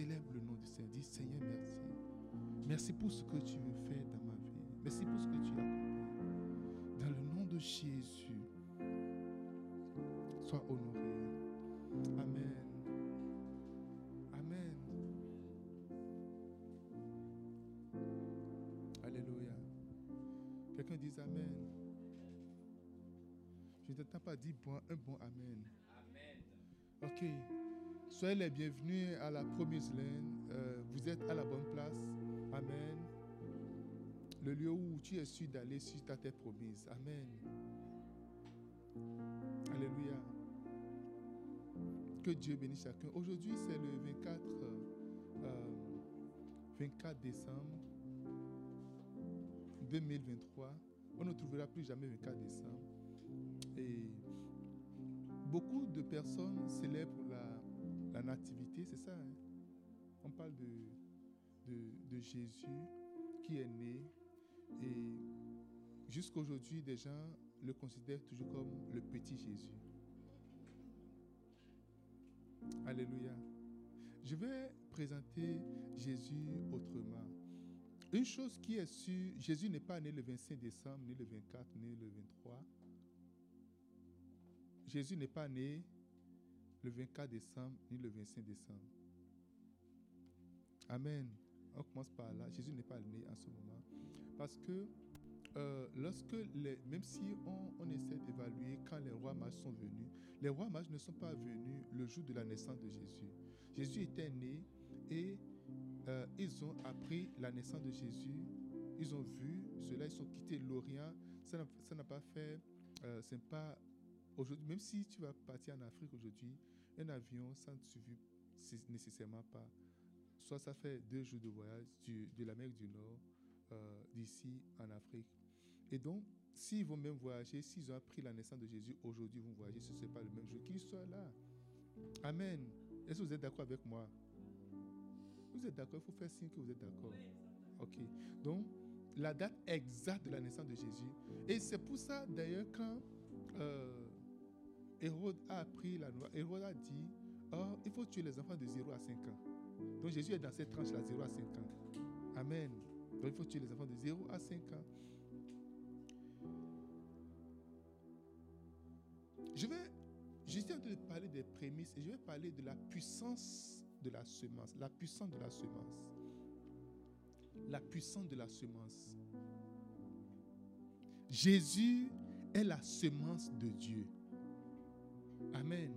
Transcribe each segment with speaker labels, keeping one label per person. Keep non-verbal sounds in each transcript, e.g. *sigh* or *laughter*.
Speaker 1: Célèbre le nom du Seigneur. Dis Seigneur, merci. Merci pour ce que tu veux faire dans ma vie. Merci pour ce que tu as accompli. Dans le nom de Jésus, sois honoré. Amen. Amen. Alléluia. Quelqu'un dit Amen. Je ne t'entends pas dire bon, un bon Amen. Amen. Ok. Soyez les bienvenus à la Promise Land. Euh, vous êtes à la bonne place. Amen. Le lieu où tu es sûr d'aller sur ta terre promise. Amen. Alléluia. Que Dieu bénisse chacun. Aujourd'hui, c'est le 24, 24 euh, décembre 2023. On ne trouvera plus jamais 24 décembre. Et beaucoup de personnes célèbrent la, la nativité, c'est ça. Hein? On parle de, de, Jésus qui est né. Et jusqu'aujourd'hui, des gens le considèrent toujours comme le petit Jésus. Alléluia. Je vais présenter Jésus autrement. Une chose qui est sûre, Jésus n'est pas né le 25 décembre, ni le 24, ni le 23. Jésus n'est pas né le 24 décembre ni le 25 décembre. Amen. On commence par là. Jésus n'est pas né en ce moment. Parce que euh, lorsque, même si on, essaie d'évaluer quand les rois mages sont venus, les rois mages ne sont pas venus le jour de la naissance de Jésus. Jésus était né et euh, ils ont appris la naissance de Jésus. Ils ont vu cela, ils ont quitté l'Orient. Ça n'a pas fait, euh, Aujourd'hui, même si tu vas partir en Afrique aujourd'hui, un avion, ça ne suffit nécessairement pas. Soit ça fait deux jours de voyage de l'Amérique du Nord euh, d'ici en Afrique. Et donc, s'ils vont même voyager, s'ils ont appris la naissance de Jésus aujourd'hui, vont voyager, ce n'est pas le même jour qu'ils soient là. Amen. Est-ce que vous êtes d'accord avec moi? Vous êtes d'accord? Il faut faire signe que vous êtes d'accord. Ok. Donc, la date exacte de la naissance de Jésus. Et c'est pour ça, d'ailleurs, quand euh, Hérode a appris la loi. Hérode a dit, oh, il faut tuer les enfants de 0 à 5 ans. Donc Jésus est dans cette tranche-là, 0 à 5 ans. Amen. Donc il faut tuer les enfants de 0 à 5 ans. Je vais, juste en train de parler des prémices et je vais parler de la puissance de la semence. La puissance de la semence. La puissance de la semence. Jésus est la semence de Dieu. Amen.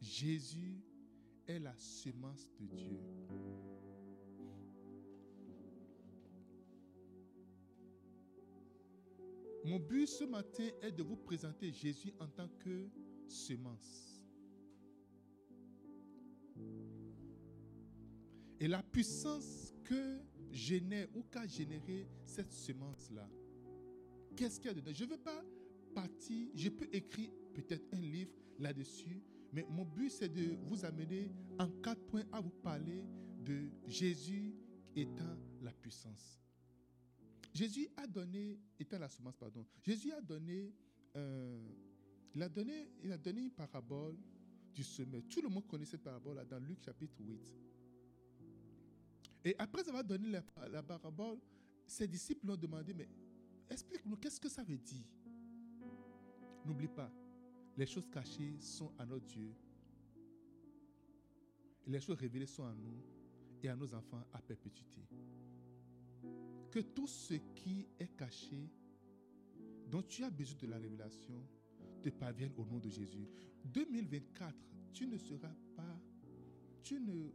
Speaker 1: Jésus est la semence de Dieu. Mon but ce matin est de vous présenter Jésus en tant que semence. Et la puissance que génère ou qu'a généré cette semence-là. Qu'est-ce qu'il y a dedans? Je ne veux pas partir, je peux écrire peut-être un livre là-dessus, mais mon but c'est de vous amener en quatre points à vous parler de Jésus étant la puissance. Jésus a donné, étant la semence, pardon, Jésus a donné, euh, il, a donné il a donné une parabole du semeur. Tout le monde connaît cette parabole-là dans Luc chapitre 8. Et après avoir donné la, parabole, ses disciples ont demandé, mais Explique-nous, qu'est-ce que ça veut dire? N'oublie pas, les choses cachées sont à notre Dieu. Les choses révélées sont à nous et à nos enfants à perpétuité. Que tout ce qui est caché, dont tu as besoin de la révélation, te parvienne au nom de Jésus. 2024, tu ne seras pas, tu ne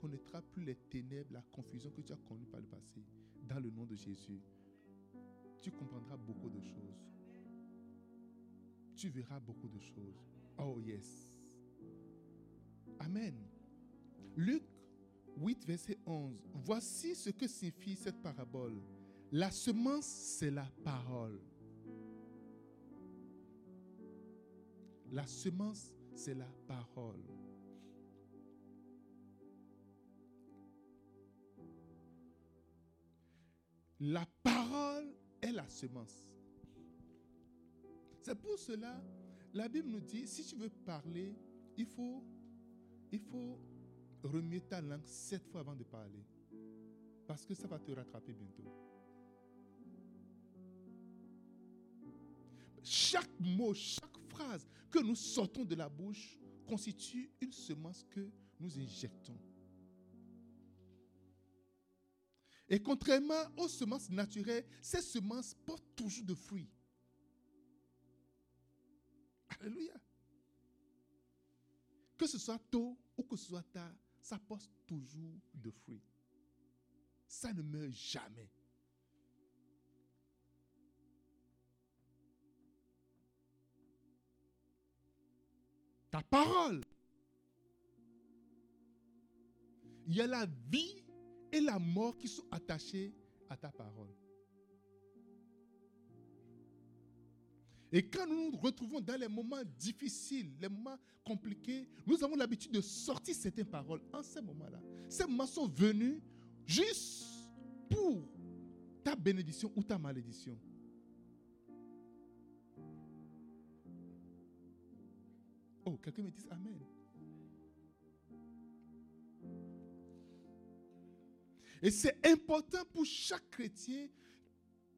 Speaker 1: connaîtras plus les ténèbres, la confusion que tu as connue par le passé, dans le nom de Jésus tu comprendras beaucoup de choses. Tu verras beaucoup de choses. Oh yes. Amen. Luc 8, verset 11. Voici ce que signifie cette parabole. La semence, c'est la parole. La semence, c'est la parole. La parole est la semence. C'est pour cela, la Bible nous dit, si tu veux parler, il faut, il faut remuer ta langue sept fois avant de parler. Parce que ça va te rattraper bientôt. Chaque mot, chaque phrase que nous sortons de la bouche constitue une semence que nous injectons. Et contrairement aux semences naturelles, ces semences portent toujours de fruits. Alléluia. Que ce soit tôt ou que ce soit tard, ça porte toujours de fruits. Ça ne meurt jamais. Ta parole. Il y a la vie et la mort qui sont attachés à ta parole. Et quand nous nous retrouvons dans les moments difficiles, les moments compliqués, nous avons l'habitude de sortir certaines paroles en ces moments-là. Ces moments sont venus juste pour ta bénédiction ou ta malédiction. Oh, quelqu'un me dit Amen. Et c'est important pour chaque chrétien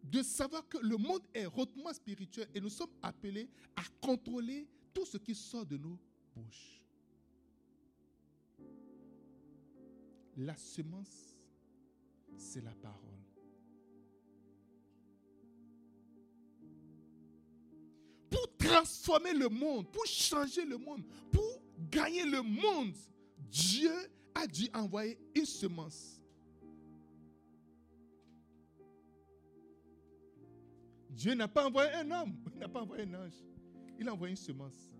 Speaker 1: de savoir que le monde est hautement spirituel et nous sommes appelés à contrôler tout ce qui sort de nos bouches. La semence, c'est la parole. Pour transformer le monde, pour changer le monde, pour gagner le monde, Dieu a dû envoyer une semence. Dieu n'a pas envoyé un homme, il n'a pas envoyé un ange. Il a envoyé une semence.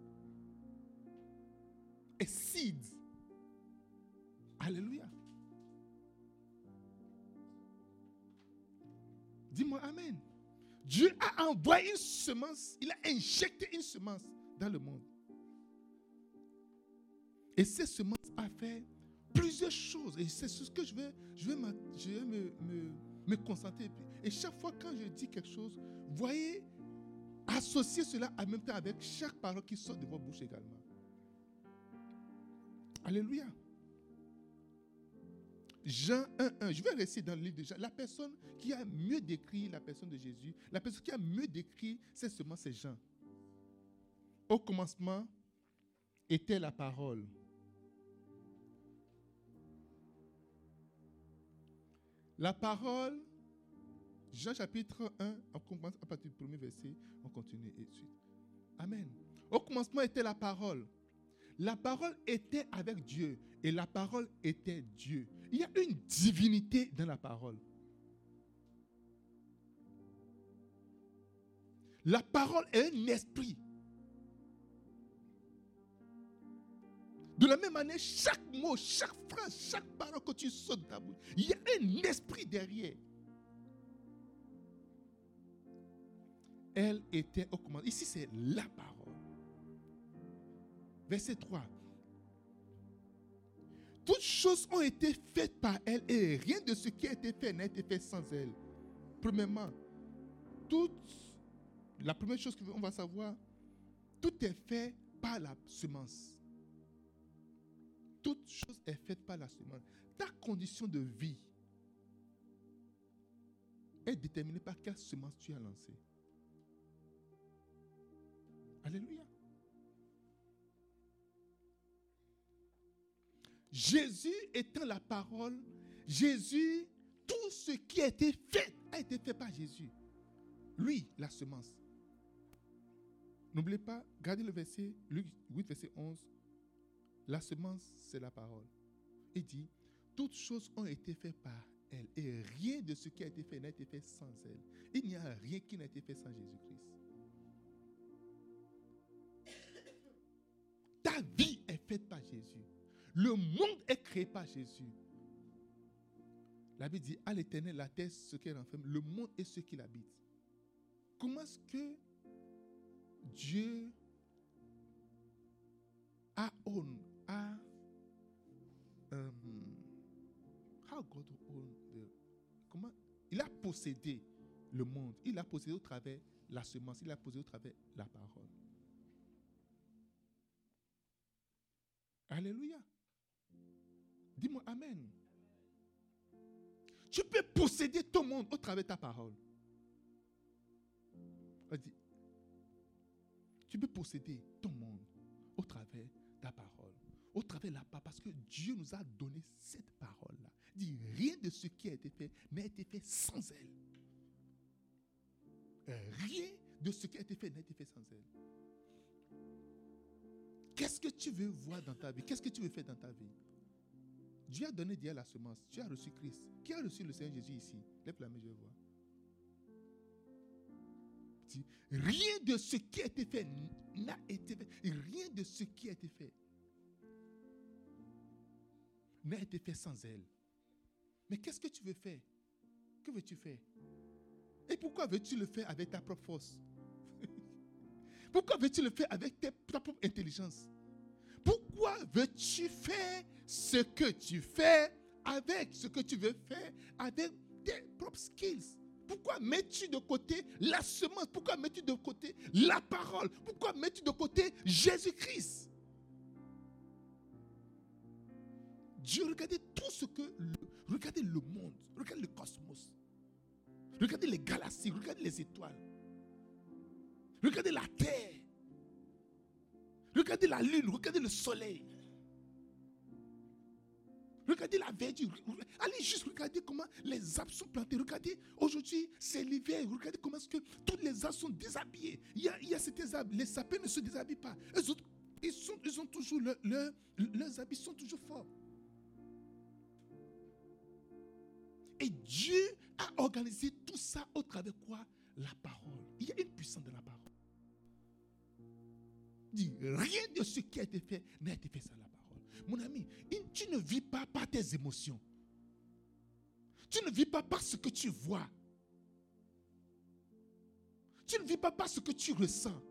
Speaker 1: Un seed. Alléluia. Dis-moi Amen. Dieu a envoyé une semence, il a injecté une semence dans le monde. Et cette semence a fait plusieurs choses. Et c'est ce que je vais, je vais, me, me concentrer. Et chaque fois quand je dis quelque chose, voyez, associez cela en même temps avec chaque parole qui sort de votre bouche également. Alléluia. Jean 1.1, je vais rester dans le livre de Jean. La personne qui a mieux décrit la personne de Jésus, la personne qui a mieux décrit, c'est seulement c'est Jean. Au commencement était la parole. La parole Jean chapitre 1, on commence à partir du premier verset, on continue et suite. Amen. Au commencement était la parole. La parole était avec Dieu et la parole était Dieu. Il y a une divinité dans la parole. La parole est un esprit. De la même manière, chaque mot, chaque phrase, chaque parole que tu sautes de ta bouche, il y a un esprit derrière. Elle était au commandement. Ici, c'est la parole. Verset 3. Toutes choses ont été faites par elle et rien de ce qui a été fait n'a été fait sans elle. Premièrement, toute, la première chose qu'on va savoir, tout est fait par la semence. Toute chose est faite par la semence. Ta condition de vie est déterminée par quelle semence tu as lancée. Alléluia. Jésus étant la parole, Jésus, tout ce qui a été fait a été fait par Jésus. Lui, la semence. N'oubliez pas, gardez le verset, Luc 8, verset 11. La semence, c'est la parole. Il dit, toutes choses ont été faites par elle. Et rien de ce qui a été fait n'a été fait sans elle. Il n'y a rien qui n'a été fait sans Jésus-Christ. Ta vie est faite par Jésus. Le monde est créé par Jésus. La Bible dit, à l'éternel, la terre, ce qu'elle renferme, le monde est ce qu'il habite. Comment est-ce que Dieu a own, comment, il a possédé le monde. Il a possédé au travers la semence, il a possédé au travers la parole. Alléluia. Dis-moi Amen. Tu peux posséder ton monde au travers de ta parole. Tu peux posséder ton monde au travers de ta parole. Au travers de la parole. Parce que Dieu nous a donné cette parole-là. Rien de ce qui a été fait n'a été fait sans elle. Rien de ce qui a été fait n'a été fait sans elle. Qu'est-ce que tu veux voir dans ta vie? Qu'est-ce que tu veux faire dans ta vie? Dieu a donné Dieu la semence. Tu as reçu Christ. Qui a reçu le Seigneur Jésus ici? Lève la main, je vois. Rien de ce qui a été fait n'a été fait. Rien de ce qui a été fait n'a été fait sans elle. Mais qu'est-ce que tu veux faire? Que veux-tu faire? Et pourquoi veux-tu le faire avec ta propre force? *laughs* Pourquoi veux-tu le faire avec ta propre intelligence? Pourquoi veux-tu faire ce que tu fais avec ce que tu veux faire avec tes propres skills? Pourquoi mets-tu de côté la semence? Pourquoi mets-tu de côté la parole? Pourquoi mets-tu de côté Jésus-Christ? Dieu, regardez ce que... regardez le monde, regardez le cosmos, regardez les galaxies, regardez les étoiles, regardez la terre, regardez la lune, regardez le soleil. Regardez la verdure. Allez juste regarder comment les arbres sont plantés. Regardez, aujourd'hui, c'est l'hiver. Regardez comment est-ce que tous les arbres sont déshabillés. Il y a, il certains arbres, les sapins ne se déshabillent pas. Eux autres, ils, sont, ils ont toujours, leurs habits sont toujours forts. Et Dieu a organisé tout ça au travers quoi? La parole. Il y a une puissance de la parole. Dit, rien de ce qui a été fait n'a été fait sans la parole. Mon ami, tu ne vis pas par tes émotions. Tu ne vis pas par ce que tu vois. Tu ne vis pas par ce que tu ressens.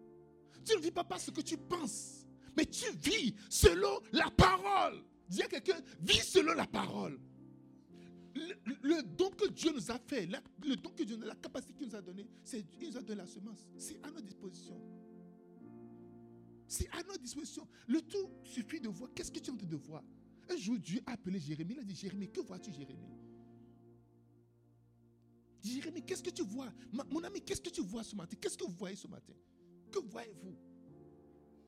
Speaker 1: Tu ne vis pas par ce que tu penses. Mais tu vis selon la parole. Dis à quelqu'un, vis selon la parole le, don que Dieu nous a fait, le don que Dieu la capacité qu'il nous a donné, c'est il nous a donné la semence. C'est à notre disposition. C'est à notre disposition. Le tout suffit de voir. Qu'est-ce que tu es en train de voir? Un jour, Dieu a appelé Jérémie. Il a dit Jérémie, que vois-tu, Jérémie? Jérémie, qu'est-ce que tu vois? Mon ami, qu'est-ce que tu vois ce matin? Qu'est-ce que vous voyez ce matin? Que voyez-vous?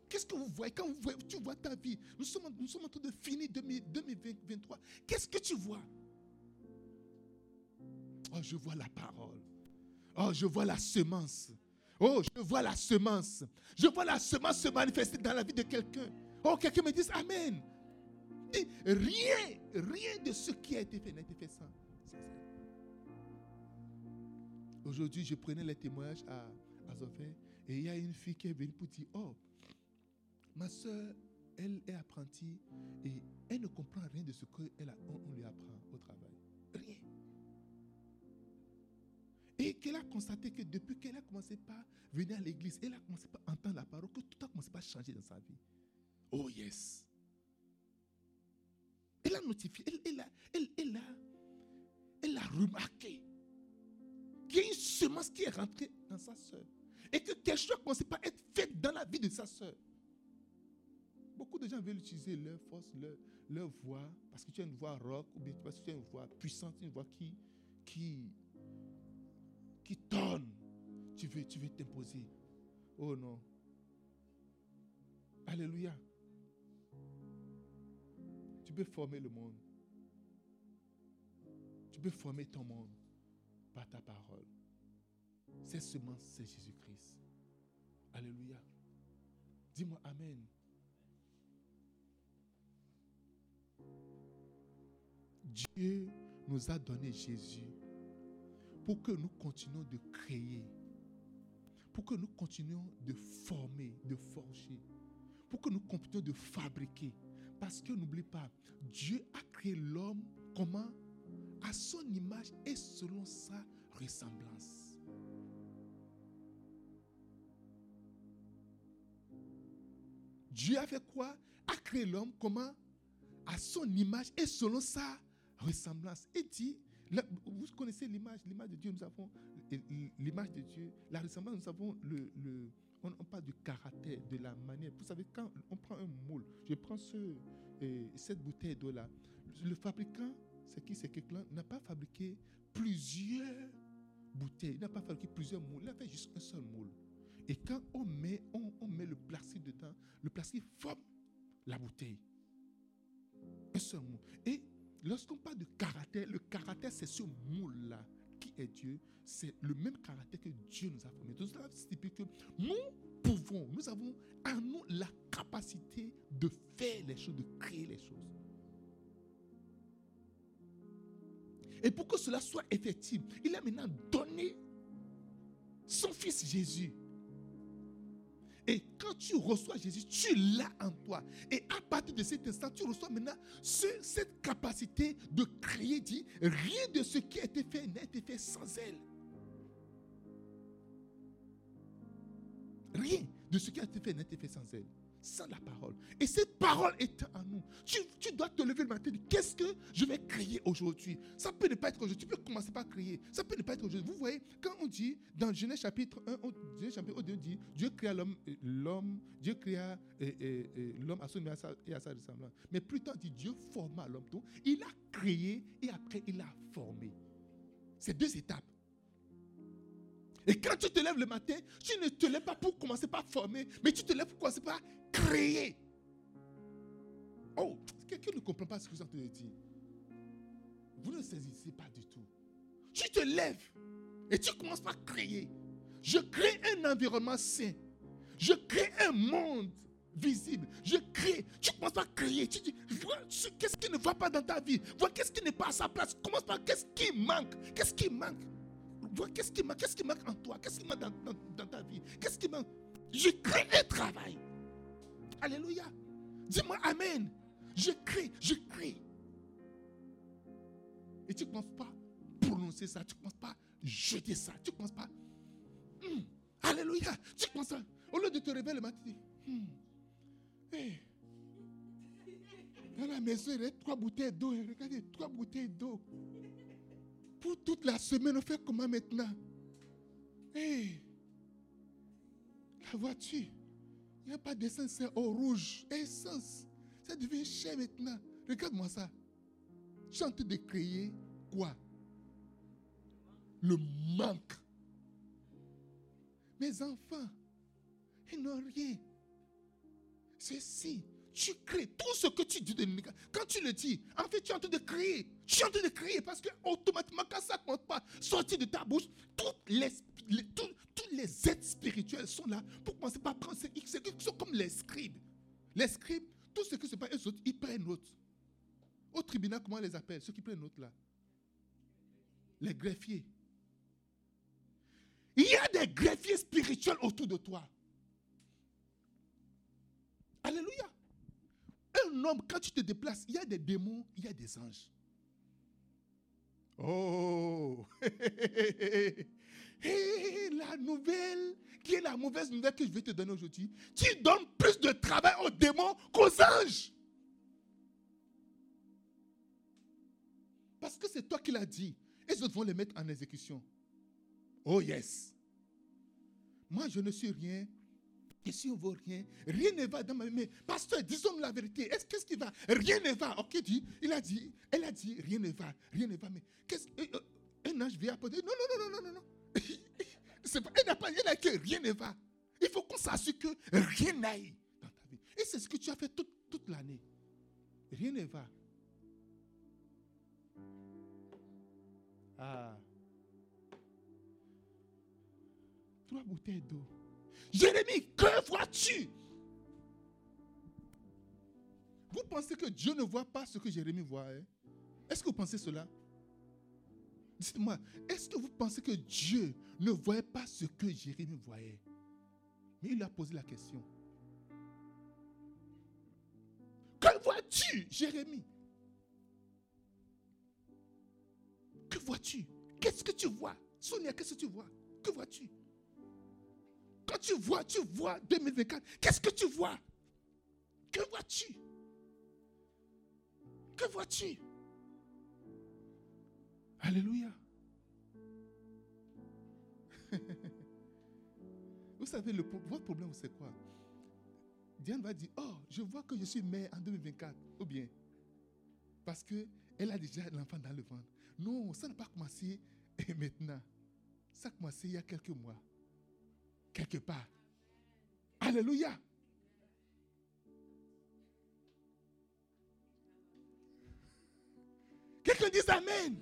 Speaker 1: Qu'est-ce que vous voyez? Quand tu vois ta vie nous sommes en train de finir 2023. Qu'est-ce que tu vois? Oh, je vois la parole. Oh, je vois la semence. Oh, je vois la semence. Je vois la semence se manifester dans la vie de quelqu'un. Oh, quelqu'un me dit Amen. rien, rien de ce qui a été fait n'a été fait sans, Aujourd'hui, je prenais les témoignages à, à et il y a une fille qui est venue pour dire Oh, ma soeur, elle est apprentie et elle ne comprend rien de ce qu'on lui apprend au travail. Et qu'elle a constaté que depuis qu'elle a commencé par venir à l'église, elle a commencé par entendre la parole, que tout a commencé par changer dans sa vie. Oh yes. Elle a notifié, elle, a, elle, a, elle a remarqué qu'il y a une semence qui est rentrée dans sa soeur. Et que quelque chose a commencé par être fait dans la vie de sa soeur. Beaucoup de gens veulent utiliser leur force, leur, voix, parce que tu as une voix rock, ou bien parce que tu as une voix puissante, une voix qui, qui tu veux, tu veux t'imposer. Oh non. Alléluia. Tu peux former le monde. Tu peux former ton monde par ta parole. C'est seulement c'est Jésus-Christ. Alléluia. Dis-moi Amen. Dieu nous a donné Jésus pour que nous continuions de créer, pour que nous continuions de former, de forger, pour que nous continuions de fabriquer. Parce que n'oublie pas, Dieu a créé l'homme comment? À son image et selon sa ressemblance. Dieu a fait quoi? A créé l'homme comment? À son image et selon sa ressemblance. Et dit, vous connaissez l'image, l'image de Dieu, nous avons l'image de Dieu, la ressemblance, nous avons le, on, parle du caractère, de la manière. Vous savez, quand on prend un moule, je prends ce, et cette bouteille d'eau-là, le fabricant, c'est qui? C'est quelqu'un n'a pas fabriqué plusieurs bouteilles, il n'a pas fabriqué plusieurs moules, il a fait juste un seul moule. Et quand on met, on met le plastique dedans, le plastique forme la bouteille. Un seul moule. Et lorsqu'on parle de caractère, le caractère, c'est ce moule-là qui est Dieu. C'est le même caractère que Dieu nous a formé. Donc, cela que nous pouvons, nous avons en nous la capacité de faire les choses, de créer les choses. Et pour que cela soit effectif, il a maintenant donné son fils Jésus. Et quand tu reçois Jésus, tu l'as en toi. Et à partir de cet instant, tu reçois maintenant cette capacité de créer, dit, rien de ce qui a été fait n'a été fait sans elle. Rien de ce qui a été fait n'a été fait sans elle sans la parole. Et cette parole est en nous. Tu, dois te lever le matin et dire Qu'est-ce que je vais créer aujourd'hui? Ça peut ne pas être aujourd'hui. Tu peux commencer par créer. Ça peut ne pas être aujourd'hui. Vous voyez, quand on dit dans Genèse chapitre 1, on, Genèse chapitre 2, dit Dieu créa l'homme, l'homme Dieu créa l'homme à son image et à sa ressemblance. Mais plus tard, dit Dieu forma l'homme. Donc, il a créé et après, il a formé. C'est deux étapes. Et quand tu te lèves le matin, tu ne te lèves pas pour commencer par former, mais tu te lèves pour commencer par créer. Oh, quelqu'un ne comprend pas ce que je suis en dire? Vous ne saisissez pas du tout. Tu te lèves et tu commences par créer. Je crée un environnement sain. Je crée un monde visible. Je crée. Tu commences par créer. Tu dis, vois qu'est-ce qui ne va pas dans ta vie? Vois qu'est-ce qui n'est pas à sa place. Commence par qu'est-ce qui manque? Qu'est-ce qui manque? Qu'est-ce qui manque. En toi. Qu'est-ce qui manque dans, ta vie? Qu'est-ce qui manque? Je crée un travail. Alléluia. Dis-moi Amen. Je crie, je crie. Et tu ne commences pas à prononcer ça, tu ne commences pas à jeter ça, tu ne commences pas. Hmm, alléluia. Tu commences pas. Au lieu de te réveiller le matin, tu dis hmm, Dans la maison, il y a trois bouteilles d'eau. Regardez, trois bouteilles d'eau. Pour toute la semaine, on fait comment maintenant? Hey, La voiture. Il n'y a pas d'essence, c'est au rouge. Essence. Ça devient cher maintenant. Regarde-moi ça. Je suis en train de créer quoi? Le manque. Mes enfants, ils n'ont rien. C'est si tu crées tout ce que tu dis de Quand tu le dis, en fait, tu es en train de créer. Tu es en train de créer parce que automatiquement, quand ça ne compte pas sortir de ta bouche, toutes les, tous les êtres spirituels sont là pour commencer par prendre ces X. Ils sont comme les scribes. Les scribes, tout ce qui se passe, ils prennent note. Au tribunal, comment on les appelle? Ceux qui prennent note là Les greffiers. Il y a des greffiers spirituels autour de toi. Alléluia. Un homme, quand tu te déplaces, il y a des démons, il y a des anges. Oh *laughs* la nouvelle, qui est la mauvaise nouvelle que je vais te donner aujourd'hui, tu donnes plus de travail aux démons qu'aux anges. Parce que c'est toi qui l'as dit. Et les autres vont les mettre en exécution. Oh yes. Moi, je ne suis rien. Et si on ne vaut rien, rien ne va dans ma vie. Mais pasteur, disons la vérité. Est-ce qu'est-ce qui va? Rien ne va. Ok, dit, il a dit, elle a dit, rien ne va, rien ne va. Mais qu'est-ce euh, euh, un ange vient apporter? Non, non, non, non, non, non. *laughs* pas, elle n'a pas dit que rien ne va. Il faut qu'on s'assure que rien n'aille dans ta vie. Et c'est ce que tu as fait toute, toute l'année. Rien ne va. Ah. Trois bouteilles d'eau. Jérémie, que vois-tu? Vous pensez que Dieu ne voit pas ce que Jérémie voit hein? Est-ce que vous pensez cela? Dites-moi, est-ce que vous pensez que Dieu ne voyait pas ce que Jérémie voyait? Mais il a posé la question. Que vois-tu, Jérémie? Que vois-tu? Qu'est-ce que tu vois? Sonia, qu'est-ce que tu vois? Que vois-tu? Quand tu vois, tu vois 2024. Qu'est-ce que tu vois? Que vois-tu? Que vois-tu? Alléluia. *laughs* vous savez, le, votre problème, c'est quoi? Diane va dire, oh, je vois que je suis mère en 2024. Ou bien, parce qu'elle a déjà l'enfant dans le ventre. Non, ça n'a pas commencé *laughs* maintenant. Ça a commencé il y a quelques mois. Quelque part. Alléluia. Quelqu'un dit Amen.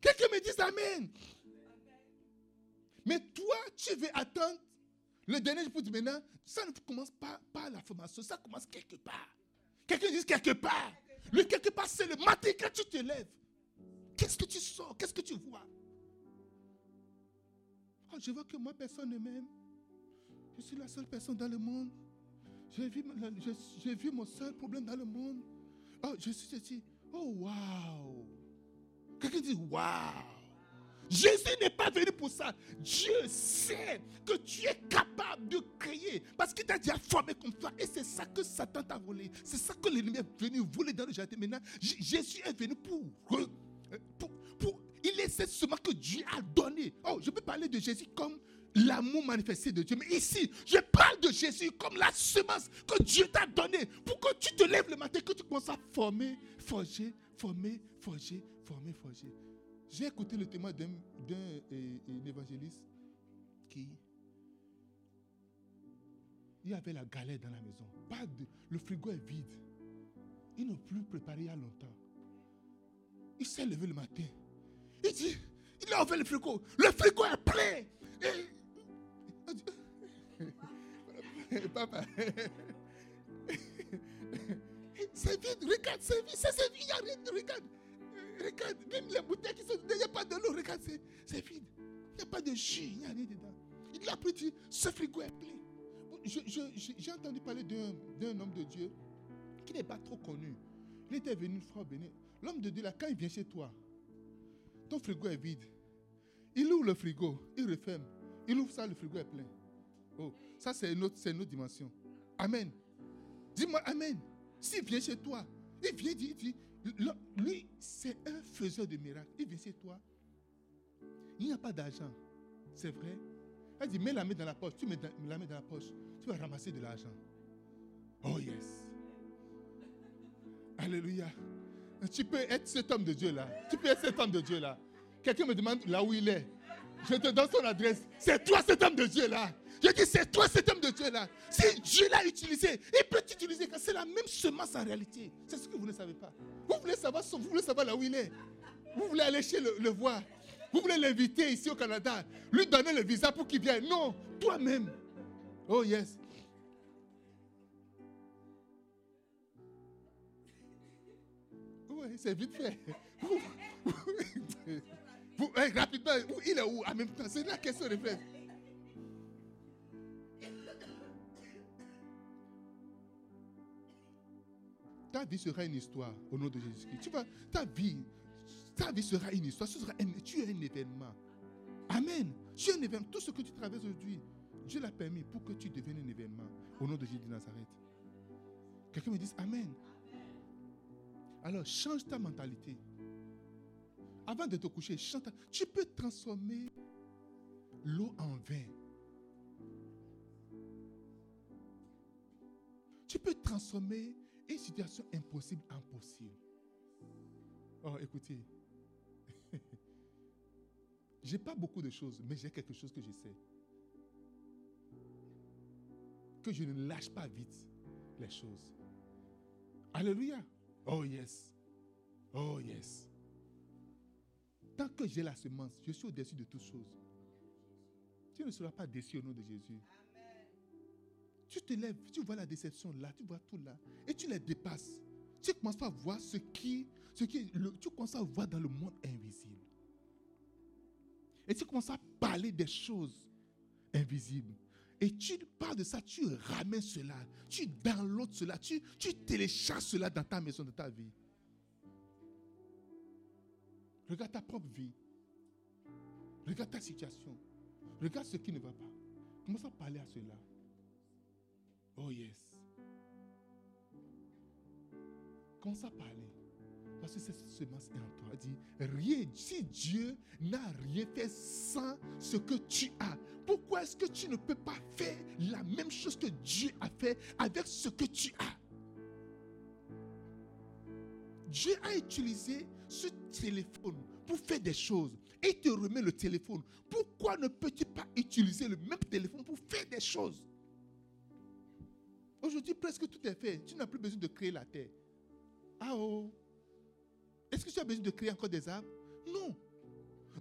Speaker 1: Quelqu'un me dit Amen. Mais toi, tu veux attendre le dernier jour maintenant. Ça ne commence pas par la formation, ça commence quelque part. Quelqu'un dit quelque part. Le quelque part, c'est le matin quand tu te lèves. Qu'est-ce que tu sens Qu'est-ce que tu vois? Je vois que moi, personne ne m'aime. Je suis la seule personne dans le monde. J'ai vu, mon seul problème dans le monde. Oh, je suis ici. Oh, waouh. Quelqu'un dit waouh. Jésus n'est pas venu pour ça. Dieu sait que tu es capable de créer parce qu'il t'a déjà formé comme toi. Et c'est ça que Satan t'a volé. C'est ça que l'ennemi est venu voler dans le jardin. Maintenant, Jésus est venu pour, pour, cette semence que Dieu a donné. Oh, je peux parler de Jésus comme l'amour manifesté de Dieu. Mais ici, je parle de Jésus comme la semence que Dieu t'a donnée pour que tu te lèves le matin, que tu commences à former, forger, former, forger, former, forger. J'ai écouté le témoin d'un évangéliste qui il y avait la galère dans la maison. Pas de, le frigo est vide. Ils n'ont plus préparé il y a longtemps. Il s'est levé le matin. Il dit, il a ouvert le frigo. Le frigo est plein. Papa. c'est vide, regarde, c'est vide, c'est vide, il n'y a rien, regarde. Regarde, même les bouteilles qui sont il n'y a pas de l'eau, regarde, c'est vide. Il n'y a pas de jus, il n'y a rien dedans. Il a pris, dit, ce frigo est plein. J'ai entendu parler d'un homme de Dieu qui n'est pas trop connu. Il était venu une fois béni. L'homme de Dieu, là, quand il vient chez toi, ton frigo est vide. Il ouvre le frigo, il referme. Il ouvre ça, le frigo est plein. Oh, ça c'est une, autre, autre dimension. Amen. Dis-moi Amen. S'il vient chez toi, il vient dire, dit, lui, c'est un faiseur de miracles. Il vient chez toi. Il n'y a pas d'argent. C'est vrai. Elle dit, mets la main dans la poche. Tu mets la main dans la poche. Tu vas ramasser de l'argent. Oh yes. Alléluia. Tu peux être cet homme de Dieu là. Tu peux être cet homme de Dieu là. Quelqu'un me demande là où il est. Je te donne son adresse. C'est toi cet homme de Dieu là. Je dis, c'est toi cet homme de Dieu là. Si Dieu l'a utilisé, il peut t'utiliser c'est la même semence en réalité. C'est ce que vous ne savez pas. Vous voulez savoir, vous voulez savoir là où il est. Vous voulez aller chez le voir. Vous voulez l'inviter ici au Canada. Lui donner le visa pour qu'il vienne. Non, toi-même. Oh yes. C'est vite fait. Vous, rapidement, il est où? En même temps C'est la question de fait. Ta vie sera une histoire au nom de Jésus-Christ. Tu vois, ta vie, ta vie sera une histoire. Ce sera tu es un événement. Amen. Tu es un événement. Tout ce que tu traverses aujourd'hui, Dieu l'a permis pour que tu deviennes un événement au nom de Jésus de Nazareth. Quelqu'un me dit Amen. Alors, change ta mentalité. Avant de te coucher, chante. Tu peux transformer l'eau en vin. Tu peux transformer une situation impossible en possible. Oh, écoutez. *laughs* j'ai pas beaucoup de choses, mais j'ai quelque chose que je sais. Que je ne lâche pas vite les choses. Alléluia. Oh yes. Oh yes. Tant que j'ai la semence, je suis au-dessus de toutes choses. Tu ne seras pas déçu au nom de Jésus. Tu te lèves, tu vois la déception là, tu vois tout là, et tu les dépasses. Tu commences à voir ce qui, ce qui, tu commences à voir dans le monde invisible. Et tu commences à parler des choses invisibles. Et tu parles de ça, tu ramènes cela, tu downloads cela, tu, télécharges cela dans ta maison, dans ta vie. Regarde ta propre vie. Regarde ta situation. Regarde ce qui ne va pas. Commence à parler à cela. Oh yes. Commence à parler. Parce que cette semence est en toi. Dit, rien, si Dieu n'a rien fait sans ce que tu as, pourquoi est-ce que tu ne peux pas faire la même chose que Dieu a fait avec ce que tu as? Dieu a utilisé ce téléphone pour faire des choses et il te remet le téléphone. Pourquoi ne peux-tu pas utiliser le même téléphone pour faire des choses? Aujourd'hui, presque tout est fait. Tu n'as plus besoin de créer la terre. Ah oh Est-ce que tu as besoin de créer encore des arbres? Non.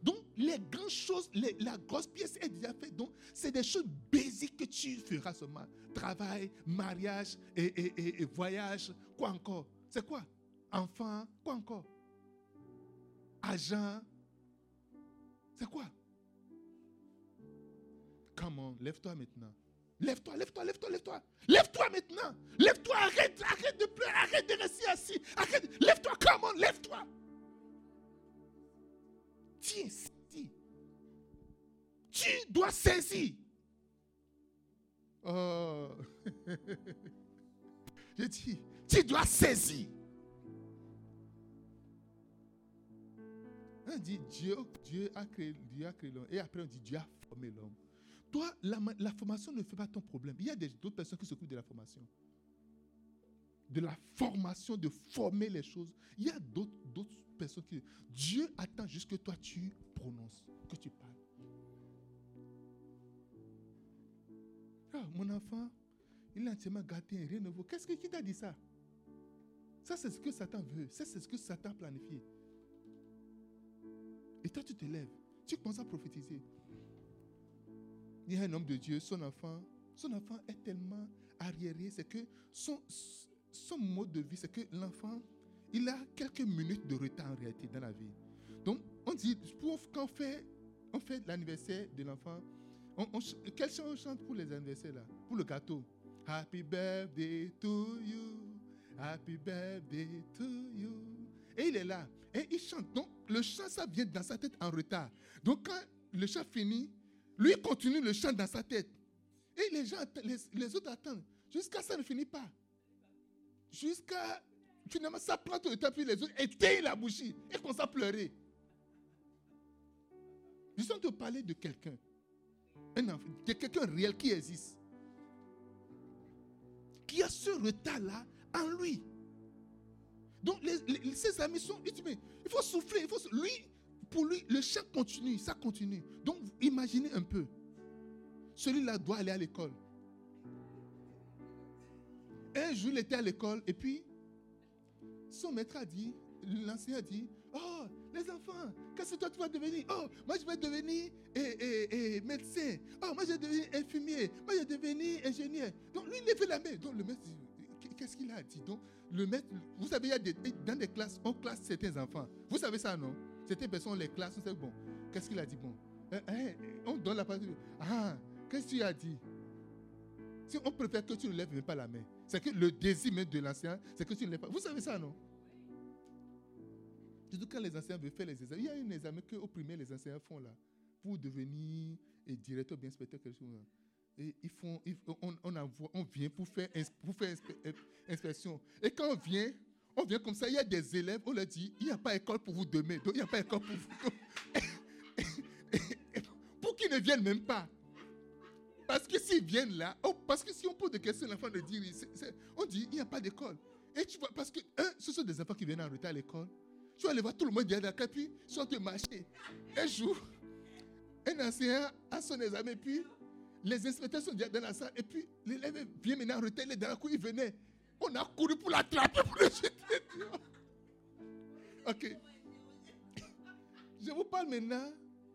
Speaker 1: Donc, les grandes choses, la grosse pièce est déjà faite. Donc, c'est des choses basiques que tu feras seulement. Travail, mariage et, voyage. Quoi encore? C'est quoi? Enfant, quoi encore? Agent. C'est quoi? Comment Lève-toi maintenant. Lève-toi, lève-toi, lève-toi, lève-toi. Lève-toi maintenant. Lève-toi, arrête, arrête de pleurer, arrête de rester assis. Arrête, lève-toi, comment Lève-toi. Tiens, si. Tu dois saisir. Oh. *laughs* Je dis, tu dois saisir. On dit Dieu, Dieu a créé, Dieu a créé l'homme. Et après on dit Dieu a formé l'homme. Toi, la, formation ne fait pas ton problème. Il y a d'autres personnes qui s'occupent de la formation. De la formation, de former les choses. Il y a d'autres personnes qui... Dieu attend juste que toi tu prononces, que tu parles. Ah, mon enfant, il est entièrement gâté, rien ne vaut. Qu'est-ce que qui t'a dit ça? Ça, c'est ce que Satan veut. Ça, c'est ce que Satan a planifié. Et toi, tu te lèves. Tu commences à prophétiser il y a un homme de Dieu, son enfant, son enfant est tellement arriéré, c'est que son, son mode de vie, c'est que l'enfant, il a quelques minutes de retard en réalité dans la vie. Donc, on dit, pour, quand on fait, on fait l'anniversaire de l'enfant, on, chant on chante pour les anniversaires là? Pour le gâteau. Happy birthday to you. Happy birthday to you. Et il est là. Et il chante. Donc, le chant, ça vient dans sa tête en retard. Donc, quand le chant finit, lui continue le chant dans sa tête. Et les gens, les, autres attendent. Jusqu'à ça ne finit pas. Jusqu'à. Finalement, ça prend tout le temps, puis les autres éteignent la bougie et commencent à pleurer. Je train de parler de quelqu'un. De quelqu'un réel qui existe. Qui a ce retard-là en lui. Donc, ses amis sont. Il faut souffler. Il faut, lui, pour lui, le chant continue, ça continue. Donc, imaginez un peu. Celui-là doit aller à l'école. Un jour, il était à l'école et puis, son maître a dit, l'enseignant a dit, oh, les enfants, qu'est-ce que toi tu vas devenir? Oh, moi je vais devenir médecin. Oh, moi je vais devenir infirmier. Moi je vais devenir ingénieur. Donc lui, il lève la main. Donc le maître dit, qu'est-ce qu'il a dit? Donc le maître, vous savez, il y a des, dans des classes, on classe certains enfants. Vous savez ça, non? Certaines personnes, les classes, on bon, qu'est-ce qu'il a dit Bon, hein, hein, on donne la parole. Ah, qu'est-ce qu'il a dit? Si on préfère que tu ne lèves même pas la main, c'est que le désir même de l'ancien, c'est que tu ne lèves pas. Vous savez ça, non? Surtout quand les anciens veulent faire les examens. Il y a un examen qu'au primaire, les enseignants font là, pour devenir directeur bien inspecteur. Et ils font, on, vient pour faire, pour faire inspection. Et quand on vient, on vient comme ça, il y a des élèves, on leur dit, il n'y a pas école pour vous demain, donc il n'y a pas école pour vous. *laughs* pour qu'ils ne viennent même pas. Parce que s'ils viennent là, oh, parce que si on pose des questions, l'enfant ne dit, on dit, il n'y a pas d'école. Et tu vois, parce que, un, ce sont des enfants qui viennent en retard à l'école. Tu vas aller voir tout le monde derrière la puis ils sont en train marcher. Un jour, un enseignant a son examen, puis les inspecteurs sont déjà dans la salle, et puis l'élève vient maintenant en retard, il est dans la cour, il venait. On a couru pour l'attraper, pour le jeter Ok. Je vous parle maintenant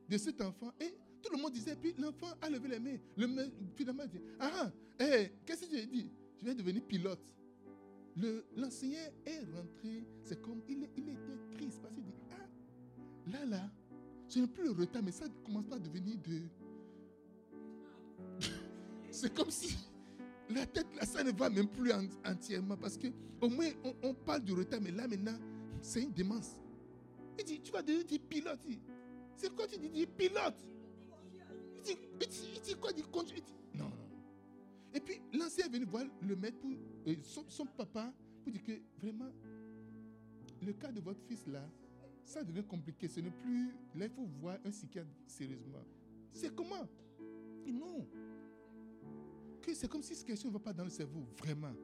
Speaker 1: de cet enfant. Et tout le monde disait, puis l'enfant a levé les mains. Le, finalement, il dit, ah, eh, qu'est-ce que j'ai dit? Je vais devenir pilote. L'enseignant est rentré, c'est comme, il, était triste parce qu'il dit, ah, là, là, ce n'est plus le retard, mais ça commence pas à devenir de... *laughs* c'est comme si la tête, là, ça ne va même plus entièrement parce que au moins on, parle du retard, mais là maintenant, c'est une démence. Il dit, tu vas devenir pilote. C'est quoi tu dis, pilote? Il dit, il dit, quoi Il dit, non, non. Et puis l'ancien est venu voir le maître, pour, euh, son, papa, pour dire que vraiment, le cas de votre fils là, ça devient compliqué. Ce n'est plus. Là, il faut voir un psychiatre sérieusement. C'est comment? Non. C'est comme si cette question ne va pas dans le cerveau, vraiment.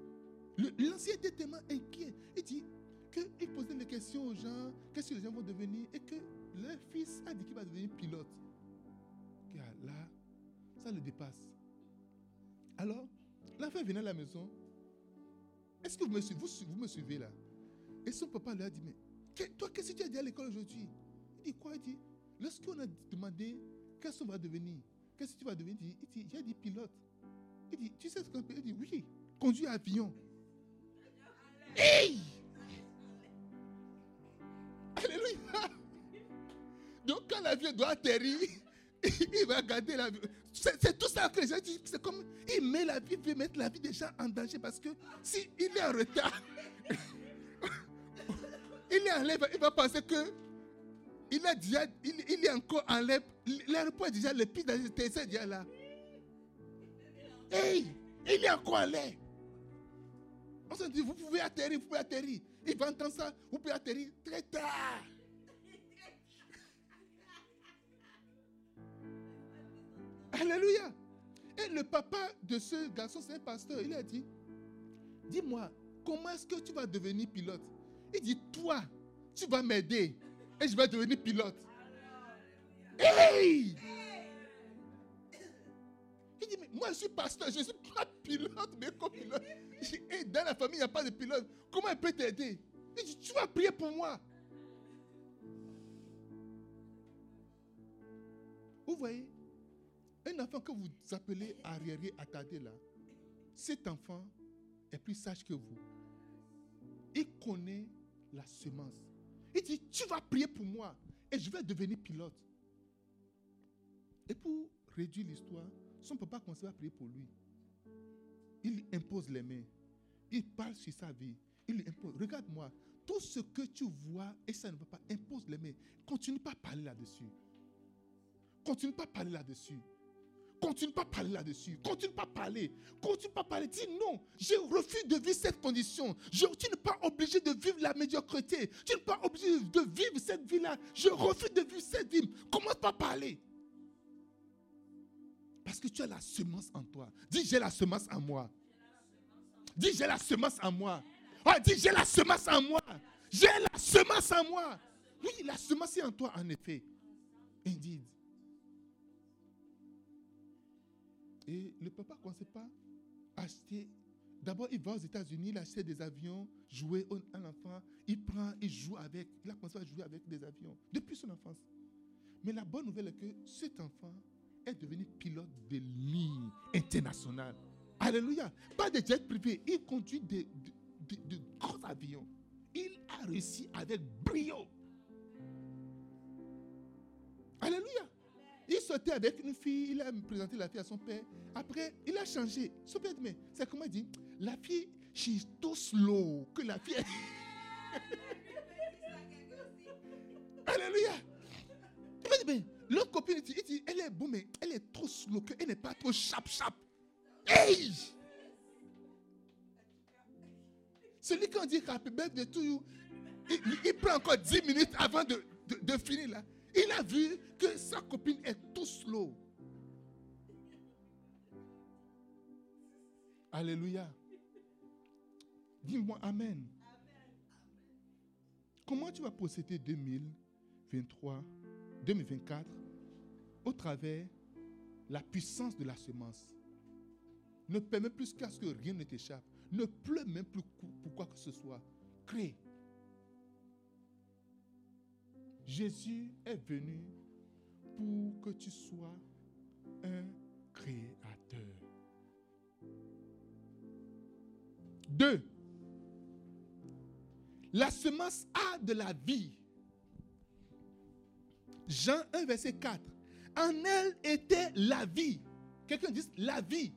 Speaker 1: L'ancien était tellement inquiet. Il dit qu'il posait des questions aux gens, qu'est-ce que les gens vont devenir, et que leur fils a dit qu'il va devenir pilote. là, ça le dépasse. Alors, l'enfant venait à la maison. Est-ce que vous me, suivez, vous, me suivez là? Et son papa lui a dit, mais toi, qu'est-ce que tu as dit à l'école aujourd'hui? Il dit quoi? Il dit, lorsqu'on a demandé qu'est-ce qu'on va devenir, qu'est-ce que tu vas devenir Il dit, j'ai dit pilote. Il dit, tu sais ce qu'on peut Il dit, oui, conduire avion. Hey! Alléluia! Donc quand l'avion doit atterrir, *laughs* il va garder l'avion. C'est tout ça que les gens disent. C'est comme, il met la vie, il veut mettre la vie des gens en danger parce que s'il est en retard, *laughs* il est en l'air, il va penser que il, a déjà, il, est encore en l'air. L'aéroport déjà le pire dans c'est déjà là. Hey, il est encore en l'air. On se dit, vous pouvez atterrir, vous pouvez atterrir. Il va entendre ça, vous pouvez atterrir très tard. *laughs* Alléluia. Et le papa de ce garçon, c'est un pasteur, il a dit, dis-moi, comment est-ce que tu vas devenir pilote? Il dit, toi, tu vas m'aider et je vais devenir pilote. Moi je suis pasteur, je ne suis pas pilote, mais copilote. Et dans la famille, il n'y a pas de pilote. Comment il peut t'aider? Il dit, tu vas prier pour moi. Vous voyez, un enfant que vous appelez arriéré, attardé là, cet enfant est plus sage que vous. Il connaît la semence. Il dit, tu vas prier pour moi et je vais devenir pilote. Et pour réduire l'histoire, son papa commence à prier pour lui. Il impose les mains. Il parle sur sa vie. Il impose. Regarde-moi. Tout ce que tu vois et ça ne va pas, impose les mains. Continue pas à parler là-dessus. Continue pas à parler là-dessus. Continue pas à parler là-dessus. Continue pas à parler. Continue pas à parler. Dis non. Je refuse de vivre cette condition. tu n'es pas obligé de vivre la médiocrité. Tu n'es pas obligé de vivre cette vie-là. Je refuse de vivre cette vie. Commence pas à parler. Parce que tu as la semence en toi. Dis j'ai la semence en moi. Dis j'ai la semence en moi. Ah, dis j'ai la semence en moi. J'ai la semence en moi. Oui, la semence est en toi, en effet. Indeed. Et le papa ne commençait pas à acheter. D'abord, il va aux États-Unis, il achète des avions, jouer un enfant, il prend, il joue avec. Il a commencé à jouer avec des avions depuis son enfance. Mais la bonne nouvelle est que cet enfant est devenu pilote de ligne internationale. Alléluia. Pas de jet privé. Il conduit de, de gros avions. Il a réussi avec brio. Alléluia. Il sortait avec une fille, il a présenté la fille à son père. Après, il a changé. Son père mais c'est comment il dit? La fille, she's too slow. Que la fille. *laughs* Alléluia. Il m'a dit, mais l'autre copine, il dit, elle est bon, mais elle est trop slow, elle n'est pas trop chap-chap. Hey! Celui qui dit happy il, prend encore 10 minutes avant de, de, finir là. Il a vu que sa copine est tout slow. Alléluia. Dis-moi Amen. Comment tu vas posséder 2023, 2024 au travers la puissance de la semence Ne permets plus qu'à ce que rien ne t'échappe. Ne pleure même plus pour quoi que ce soit. Crée. Jésus est venu pour que tu sois un créateur. Deux, la semence a de la vie. Jean 1, verset 4. En elle était la vie. Quelqu'un dit la vie.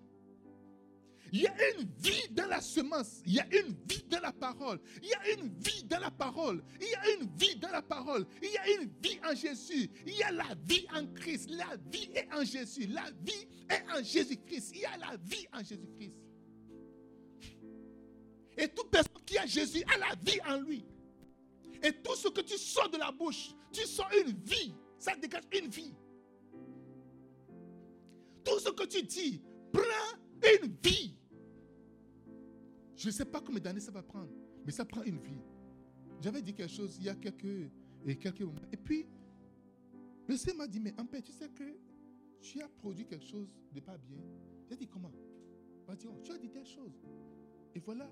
Speaker 1: Il y a une vie dans la semence. Il y a une vie dans la parole. Il y a une vie dans la parole. Il y a une vie dans la parole. Il y a une vie en Jésus. Il y a la vie en Christ. La vie est en Jésus. La vie est en Jésus-Christ. Il y a la vie en Jésus-Christ. Et toute personne qui a Jésus a la vie en lui. Et tout ce que tu sors de la bouche, tu sors une vie. Ça dégage une vie. Tout ce que tu dis prend une vie. Je ne sais pas combien d'années ça va prendre, mais ça prend une vie. J'avais dit quelque chose il y a quelques, et quelques moments. Et puis, le Seigneur m'a dit, mais en paix, tu sais que tu as produit quelque chose de pas bien. J'ai dit, comment? Il m'a dit, oh, tu as dit telle chose. Et voilà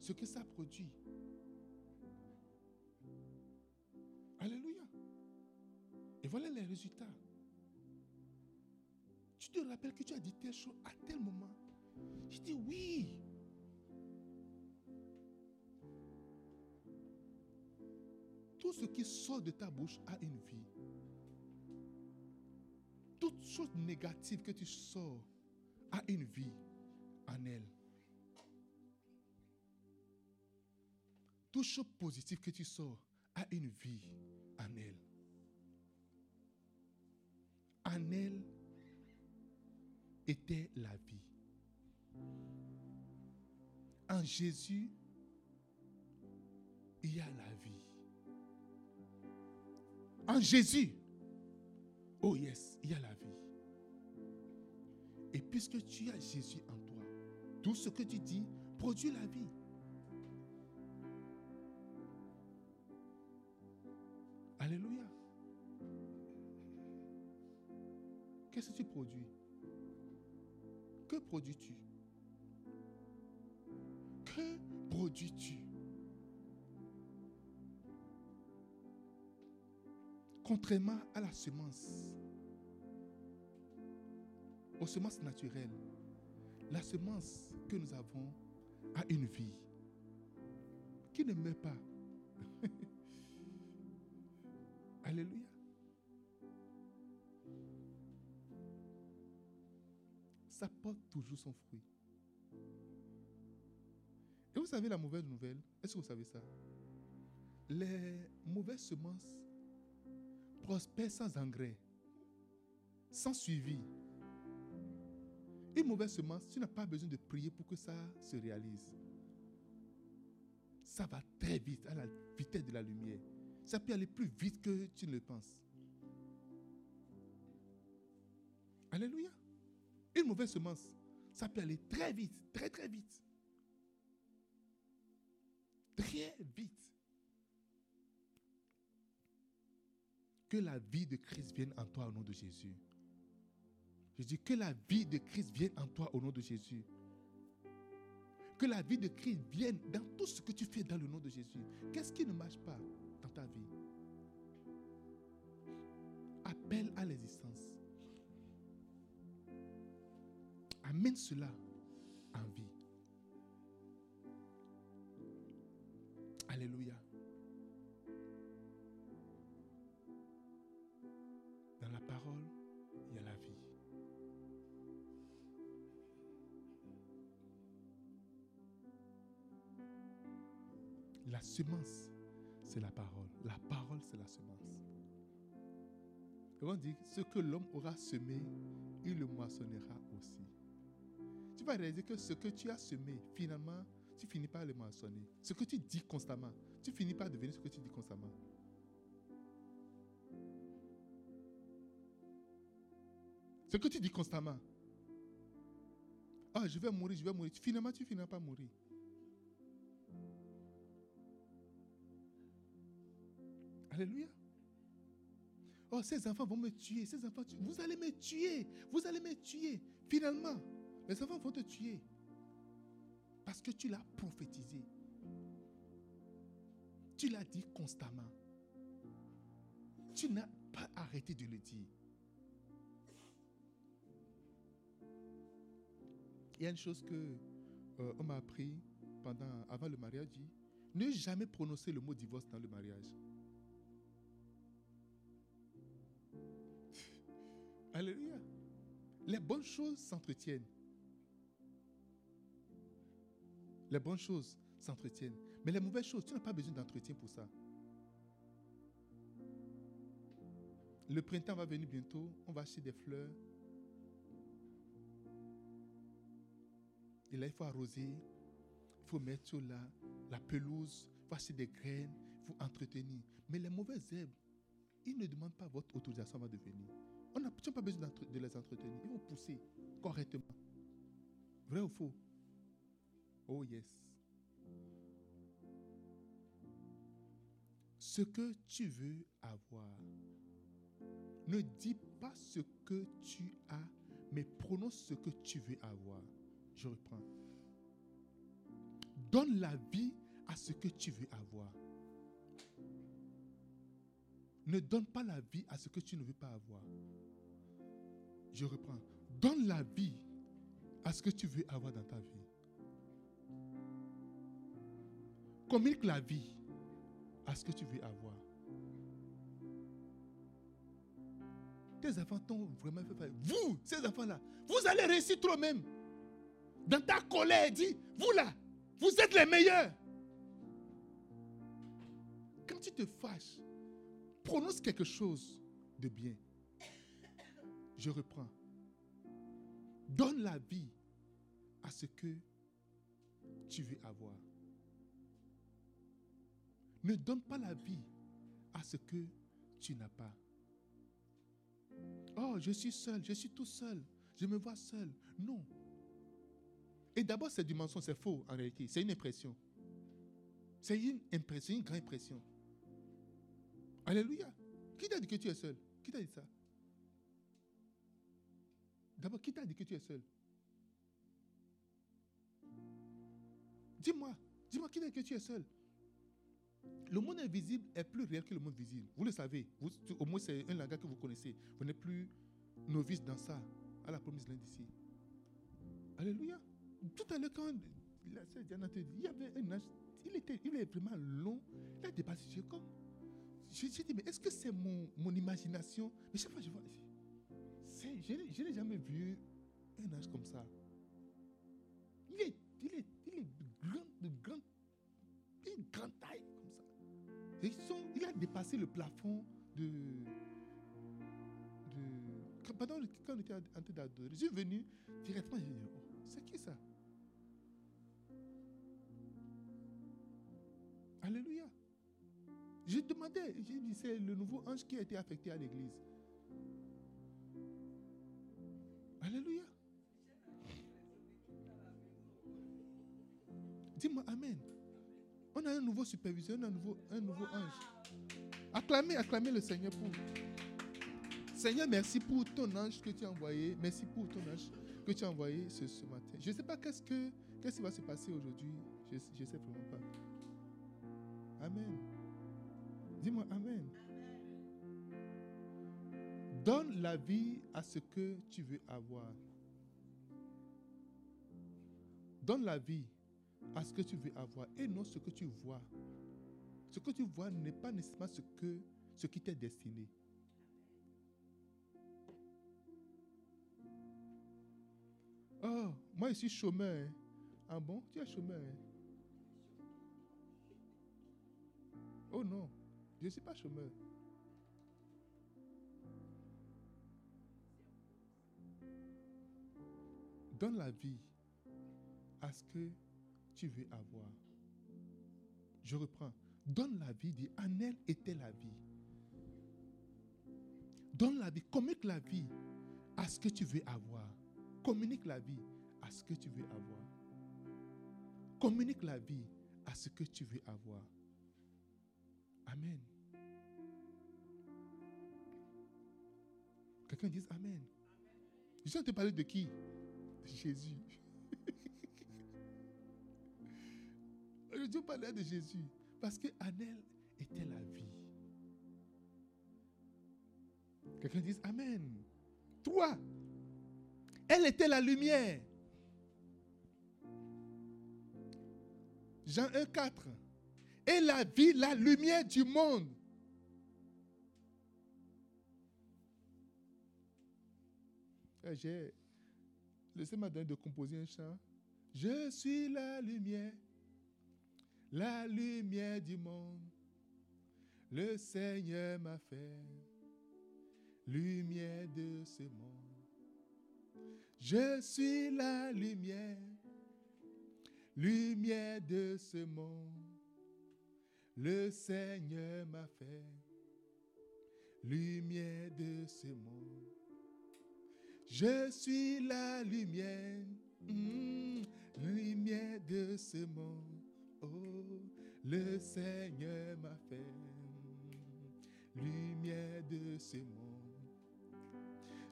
Speaker 1: ce que ça produit. Voilà les résultats. Tu te rappelles que tu as dit telle chose à tel moment. Je dis oui. Tout ce qui sort de ta bouche a une vie. Toute chose négative que tu sors a une vie en elle. Toute chose positive que tu sors a une vie en elle. En elle était la vie. En Jésus, il y a la vie. En Jésus, oh yes, il y a la vie. Et puisque tu as Jésus en toi, tout ce que tu dis produit la vie. Alléluia. Qu'est-ce que tu produis? Que produis-tu? Que produis-tu? Contrairement à la semence, aux semences naturelles, la semence que nous avons a une vie qui ne meurt pas. *laughs* Alléluia. Ça porte toujours son fruit. Et vous savez la mauvaise nouvelle Est-ce que vous savez ça? Les mauvaises semences prospèrent sans engrais, sans suivi. Une mauvaise semence, tu n'as pas besoin de prier pour que ça se réalise. Ça va très vite, à la vitesse de la lumière. Ça peut aller plus vite que tu ne le penses. Alléluia. Une mauvaise semence, ça peut aller très vite, très très vite. Très vite. Que la vie de Christ vienne en toi au nom de Jésus. Je dis que la vie de Christ vienne en toi au nom de Jésus. Que la vie de Christ vienne dans tout ce que tu fais dans le nom de Jésus. Qu'est-ce qui ne marche pas dans ta vie? Appelle à l'existence. Amène cela en vie. Alléluia. Dans la parole, il y a la vie. La semence, c'est la parole. La parole, c'est la semence. Et on dit, ce que l'homme aura semé, il le moissonnera aussi. Tu vas réaliser que ce que tu as semé, finalement, tu finis par le moissonner. Ce que tu dis constamment, tu finis par devenir ce que tu dis constamment. Ce que tu dis constamment. Ah, je vais mourir, je vais mourir. Finalement, tu finiras par mourir. Alléluia. Oh, ces enfants vont me tuer. Ces enfants, vous allez me tuer. Vous allez me tuer. Finalement, les enfants vont te tuer. Parce que tu l'as prophétisé. Tu l'as dit constamment. Tu n'as pas arrêté de le dire. Il y a une chose que euh, on m'a appris pendant, avant le mariage, dit, ne jamais prononcer le mot divorce dans le mariage. Alléluia. Les bonnes choses s'entretiennent. Les bonnes choses s'entretiennent. Mais les mauvaises choses, tu n'as pas besoin d'entretien pour ça. Le printemps va venir bientôt. On va acheter des fleurs. Et là, il faut arroser. Il faut mettre sur la, pelouse. Il faut acheter des graines. Il vous entretenir. Mais les mauvaises herbes, ils ne demandent pas votre autorisation avant de venir. On n'a pas besoin de les entretenir. Ils vont pousser correctement. Vrai ou faux? Oh yes. Ce que tu veux avoir. Ne dis pas ce que tu as, mais prononce ce que tu veux avoir. Je reprends. Donne la vie à ce que tu veux avoir. Ne donne pas la vie à ce que tu ne veux pas avoir. Je reprends. Donne la vie à ce que tu veux avoir dans ta vie. Communique la vie à ce que tu veux avoir. Tes enfants t'ont vraiment fait faire. Vous, ces enfants-là, vous allez réussir toi-même. Dans ta colère, dis, vous là, vous êtes les meilleurs. Quand tu te fâches, prononce quelque chose de bien. Je reprends. Donne la vie à ce que tu veux avoir. Ne donne pas la vie à ce que tu n'as pas. Oh, je suis seul, je suis tout seul, je me vois seul. Non. Et d'abord, c'est du mensonge, c'est faux en réalité. C'est une impression. C'est une impression, une grande impression. Alléluia. Qui t'a dit que tu es seul? Qui t'a dit ça? D'abord, qui t'a dit que tu es seul? Dis-moi, dis-moi qui t'a dit que tu es seul? Le monde invisible est plus réel que le monde visible. Vous le savez. au moins, c'est un langage que vous connaissez. Vous n'êtes plus novice dans ça. À la promesse d'ici. Alléluia. Tout à l'heure, quand la sœur Diana te dit, il y avait un âge, il était, vraiment long. Il a dépassé. Je comme. Je, dit, mais est-ce que c'est mon, mon imagination? Mais chaque fois, je vois. Je n'ai jamais vu un âge comme ça. Il est, il est, il est grand, de grand, une grande taille il a dépassé le plafond de. de pendant quand on était en train d'adorer, je suis venu directement, j'ai dit, oh, c'est qui ça? Alléluia. J'ai demandé, j'ai dit, c'est le nouveau ange qui a été affecté à l'église. Alléluia. Dis-moi Amen. On a un nouveau superviseur, un nouveau, un nouveau ange. Acclamez, acclamez le Seigneur pour. Seigneur, merci pour ton ange que tu as envoyé. Merci pour ton ange que tu as envoyé ce, ce matin. Je ne sais pas qu'est-ce, que, qu'est-ce qui va se passer aujourd'hui. Je ne sais vraiment pas. Amen. Dis-moi Amen. Donne la vie à ce que tu veux avoir. Donne la vie à ce que tu veux avoir et non ce que tu vois. Ce que tu vois n'est pas nécessairement ce, que, ce qui t'est destiné. Oh, moi je suis chômeur. Hein. Ah bon, tu es chômeur. Hein? Oh non, je ne suis pas chômeur. Donne la vie à ce que tu veux avoir. Je reprends. Donne la vie, dit, en elle était la vie. Donne la vie, communique la vie à ce que tu veux avoir. Communique la vie à ce que tu veux avoir. Communique la vie à ce que tu veux avoir. Amen. Quelqu'un dit Amen. Je train de parler de qui? Jésus. Dieu parlait de Jésus. Parce qu'en elle était la vie. Quelqu'un dit Amen. Toi, elle était la lumière. Jean 1, 4. Et la vie, la lumière du monde. Eh, j'ai laissé ma donné de composer un chant. Je suis la lumière la lumière du monde. Le Seigneur m'a fait lumière de ce monde. Je suis la lumière, lumière de ce monde. Le Seigneur m'a fait lumière de ce monde. Je suis la lumière, mm, lumière de ce monde. Oh, le Seigneur m'a fait lumière de ce monde.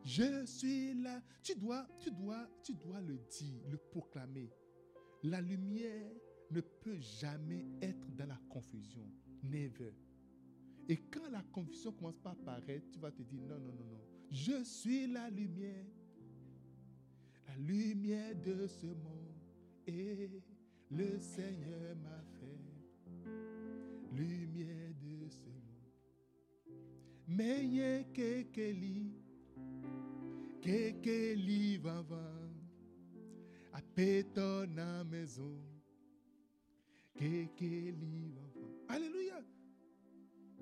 Speaker 1: Je suis là. Tu dois, tu dois, tu dois le dire, le proclamer. La lumière ne peut jamais être dans la confusion. Never. Et quand la confusion commence par apparaître, tu vas te dire non, non, non, non. Je suis la lumière. La lumière de ce monde. Et le Seigneur m'a fait lumière de ce monde. Mais quelques livres avant, à maison, livres avant. Alléluia.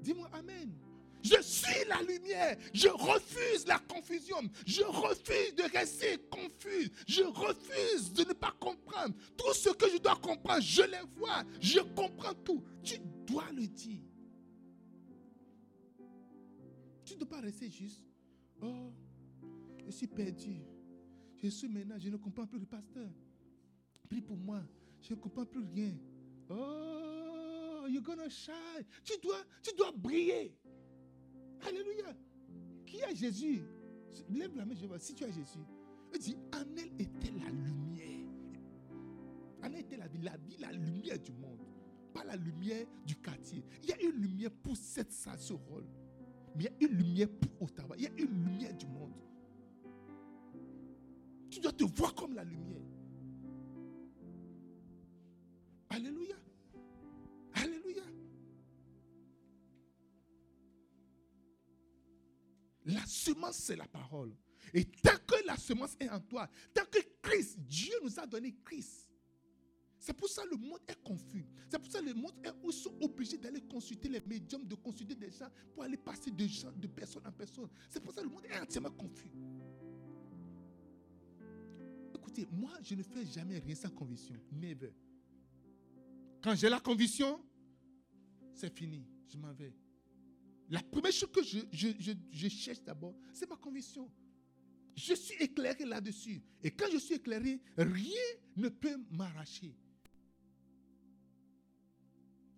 Speaker 1: Dis-moi Amen. Je suis la lumière. Je refuse la confusion. Je refuse de rester confus. Je refuse de ne pas comprendre. Tout ce que je dois comprendre, je les vois. Je comprends tout. Tu dois le dire. Tu ne dois pas rester juste. Oh, je suis perdu. Je suis maintenant, je ne comprends plus le pasteur. Prie pour moi. Je ne comprends plus rien. Oh, you're gonna shine. Tu dois, tu dois briller. Alléluia. Qui a Jésus? Lève la main, je vois. Si tu as Jésus, il dit En elle était la lumière. En elle était la vie, la vie, la lumière du monde. Pas la lumière du quartier. Il y a une lumière pour cette salle, ce. Mais il y a une lumière pour Ottawa. Il y a une lumière du monde. Tu dois te voir comme la lumière. Alléluia. Semence, c'est la parole. Et tant que la semence est en toi, tant que Christ, Dieu nous a donné Christ. C'est pour ça que le monde est confus. C'est pour ça que le monde est, ils sont obligés d'aller consulter les médiums, de consulter des gens pour aller passer de, gens, de personne en personne. C'est pour ça que le monde est entièrement confus. Écoutez, moi, je ne fais jamais rien sans conviction. Never. Quand j'ai la conviction, c'est fini. Je m'en vais. La première chose que je, cherche d'abord, c'est ma conviction. Je suis éclairé là-dessus. Et quand je suis éclairé, rien ne peut m'arracher.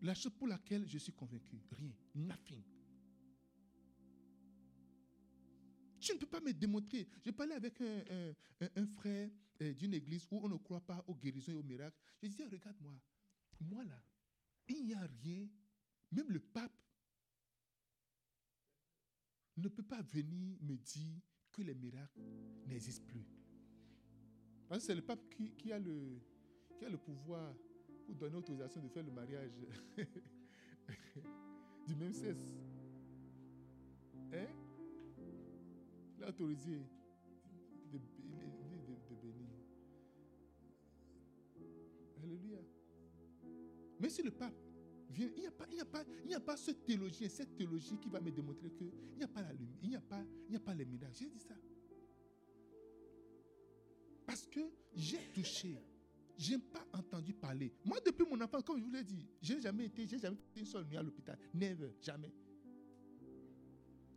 Speaker 1: La chose pour laquelle je suis convaincu, rien, nothing. Tu ne peux pas me démontrer. Je parlais avec un, un frère euh, d'une église où on ne croit pas aux guérisons et aux miracles. Je disais, regarde-moi, moi là, il n'y a rien, même le pape ne peut pas venir me dire que les miracles n'existent plus. Parce que c'est le pape qui, a le, qui a le pouvoir pour donner autorisation de faire le mariage *laughs* du même sexe. Hein? Il a autorisé de, de, de, de bénir. Alléluia. Mais si le pape il n'y a, pas, il y a, pas, il y a pas ce théologien, cette théologie qui va me démontrer qu'il n'y a pas la lumière, il n'y a, pas, il n'y a pas les miracles. J'ai dit ça. Parce que j'ai touché. Je n'ai pas entendu parler. Moi, depuis mon enfance, comme je vous l'ai dit, je n'ai jamais été, j'ai jamais été une seule nuit à l'hôpital. Never, jamais.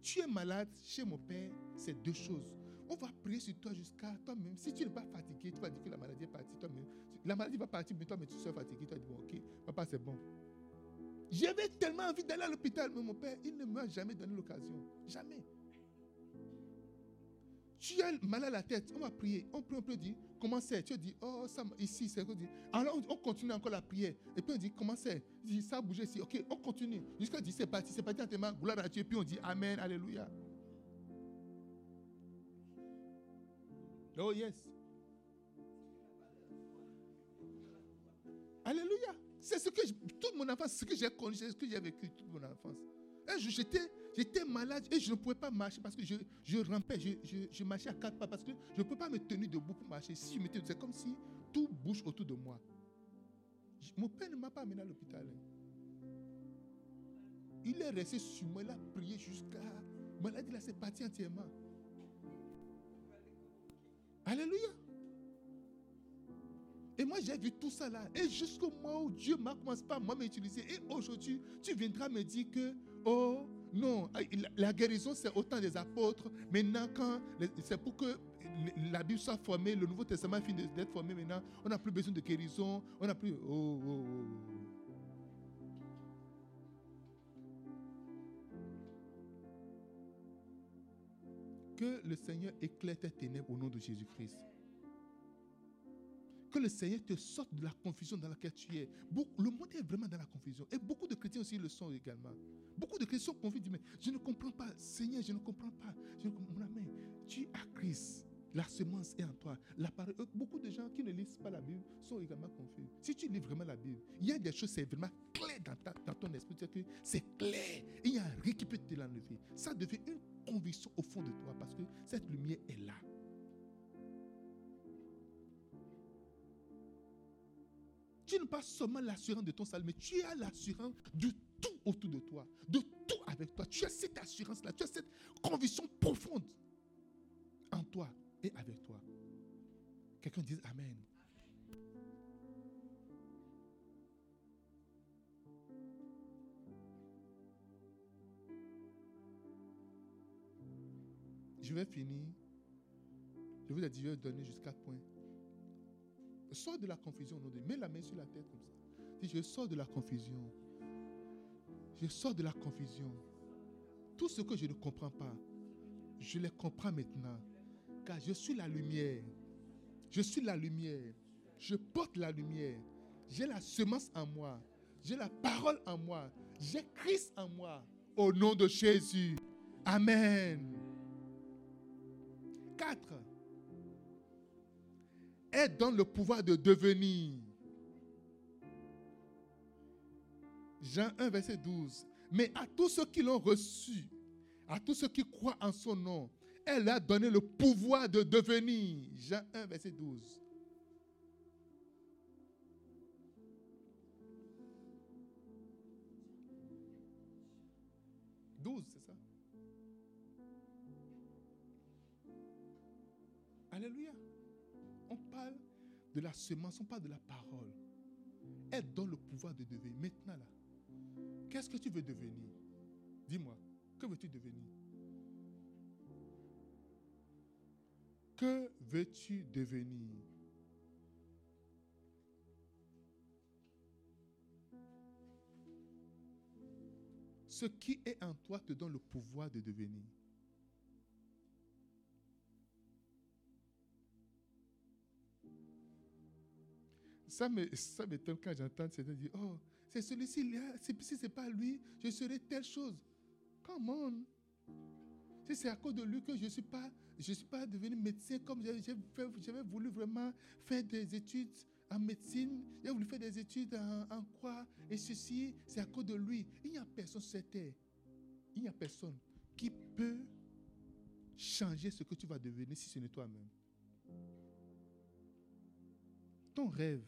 Speaker 1: Tu es malade chez mon père, c'est deux choses. On va prier sur toi jusqu'à toi-même. Si tu n'es pas fatigué, tu vas dire que la maladie est partie. Toi-même, la maladie va partir, mais toi-même, tu seras fatigué. Tu vas dire, bon, ok, papa, c'est bon. J'avais tellement envie d'aller à l'hôpital, mais mon père, il ne m'a jamais donné l'occasion. Jamais. Tu as mal à la tête, on va prier. On prie, on peut dire, comment c'est? Tu dis, oh, ça, ici, c'est dit. Alors, on continue encore la prière. Et puis on dit, comment c'est? Dit, ça a bougé ici. Ok, on continue. Jusqu'à dire, c'est parti, c'est parti en gloire à Dieu. Et puis on dit, Amen, Alléluia. Oh, yes. Alléluia. C'est ce que, je, toute mon enfance, ce que j'ai connu, ce que j'ai vécu toute mon enfance. J'étais, j'étais malade et je ne pouvais pas marcher parce que je, rampais, je, marchais à quatre pas parce que je ne peux pas me tenir debout pour marcher. Si je c'est comme si tout bouge autour de moi. Mon père ne m'a pas amené à l'hôpital. Il est resté sur moi, il a prié jusqu'à. Maladie là, c'est parti entièrement. Alléluia. Et moi, j'ai vu tout ça là. Et jusqu'au moment où Dieu m'a commencé par moi m'utiliser. Et aujourd'hui, tu viendras me dire que, oh, non, la guérison, c'est autant des apôtres. Maintenant, c'est pour que la Bible soit formée, le Nouveau Testament finit d'être formé maintenant, on n'a plus besoin de guérison, on n'a plus... Oh, oh, oh. Que le Seigneur éclaire tes ténèbres au nom de Jésus-Christ. Que le Seigneur te sorte de la confusion dans laquelle tu es. Le monde est vraiment dans la confusion. Et beaucoup de chrétiens aussi le sont également. Beaucoup de chrétiens sont confus. Mais je ne comprends pas. Seigneur, je ne comprends pas. Je ne comprends. Tu as Christ. La semence est en toi. La parole, euh, beaucoup de gens qui ne lisent pas la Bible sont également confus. Si tu lis vraiment la Bible, il y a des choses, c'est vraiment clair dans, dans ton esprit. C'est clair. Il n'y a rien qui peut te l'enlever. Ça devient une conviction au fond de toi parce que cette lumière est là. Pas seulement l'assurance de ton salut, mais tu as l'assurance de tout autour de toi, de tout avec toi. Tu as cette assurance-là, tu as cette conviction profonde en toi et avec toi. Quelqu'un dise Amen. Je vais finir. Je vous ai dit, je vais donner jusqu'à point. Sors de la confusion. Mets la main sur la tête comme ça. Dis, je sors de la confusion. Je sors de la confusion. Tout ce que je ne comprends pas, je les comprends maintenant je suis la lumière. Je suis la lumière. Je porte la lumière. J'ai la semence en moi. J'ai la parole en moi. J'ai Christ en moi. Au nom de Jésus. Amen. 4. Est dans le pouvoir de devenir. Jean 1, verset 12. Mais à tous ceux qui l'ont reçu, à tous ceux qui croient en son nom, elle a donné le pouvoir de devenir. Jean 1, verset 12. Douze, c'est ça? Alléluia. De la semence, on parle de la parole. Elle donne le pouvoir de devenir. Maintenant, là, qu'est-ce que tu veux devenir? Dis-moi, que veux-tu devenir? Que veux-tu devenir? Ce qui est en toi te donne le pouvoir de devenir. Ça m'étonne quand j'entends certains dire Oh, c'est celui-ci, si ce n'est pas lui, je serai telle chose. Come on. Si c'est à cause de lui que je ne suis pas suis pas devenu médecin comme j'avais voulu vraiment faire des études en médecine. J'ai voulu faire des études en, quoi Et ceci, c'est à cause de lui. Il n'y a personne sur cette terre. Il n'y a personne qui peut changer ce que tu vas devenir si ce n'est toi-même. Ton rêve,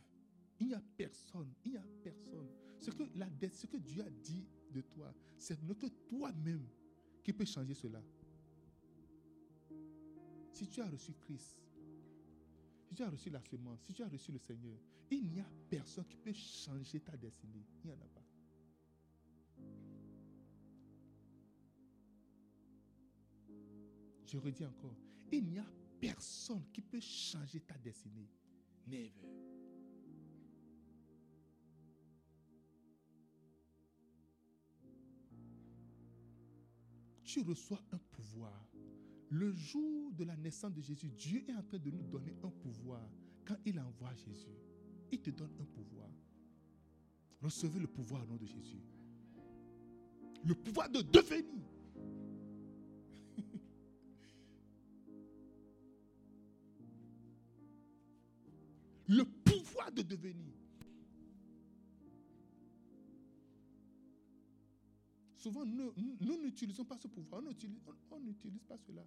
Speaker 1: il n'y a personne. Il n'y a personne. Ce que, Dieu a dit de toi, c'est que toi-même qui peut changer cela. Si tu as reçu Christ, si tu as reçu la semence, si tu as reçu le Seigneur, il n'y a personne qui peut changer ta destinée. Il n'y en a pas. Je redis encore, il n'y a personne qui peut changer ta destinée. Never. Tu reçois un pouvoir le jour de la naissance de Jésus, Dieu est en train de nous donner un pouvoir. Quand il envoie Jésus, il te donne un pouvoir. Recevez le pouvoir au nom de Jésus. Le pouvoir de devenir. *laughs* le pouvoir de devenir. Souvent, nous n'utilisons pas ce pouvoir. On n'utilise pas cela.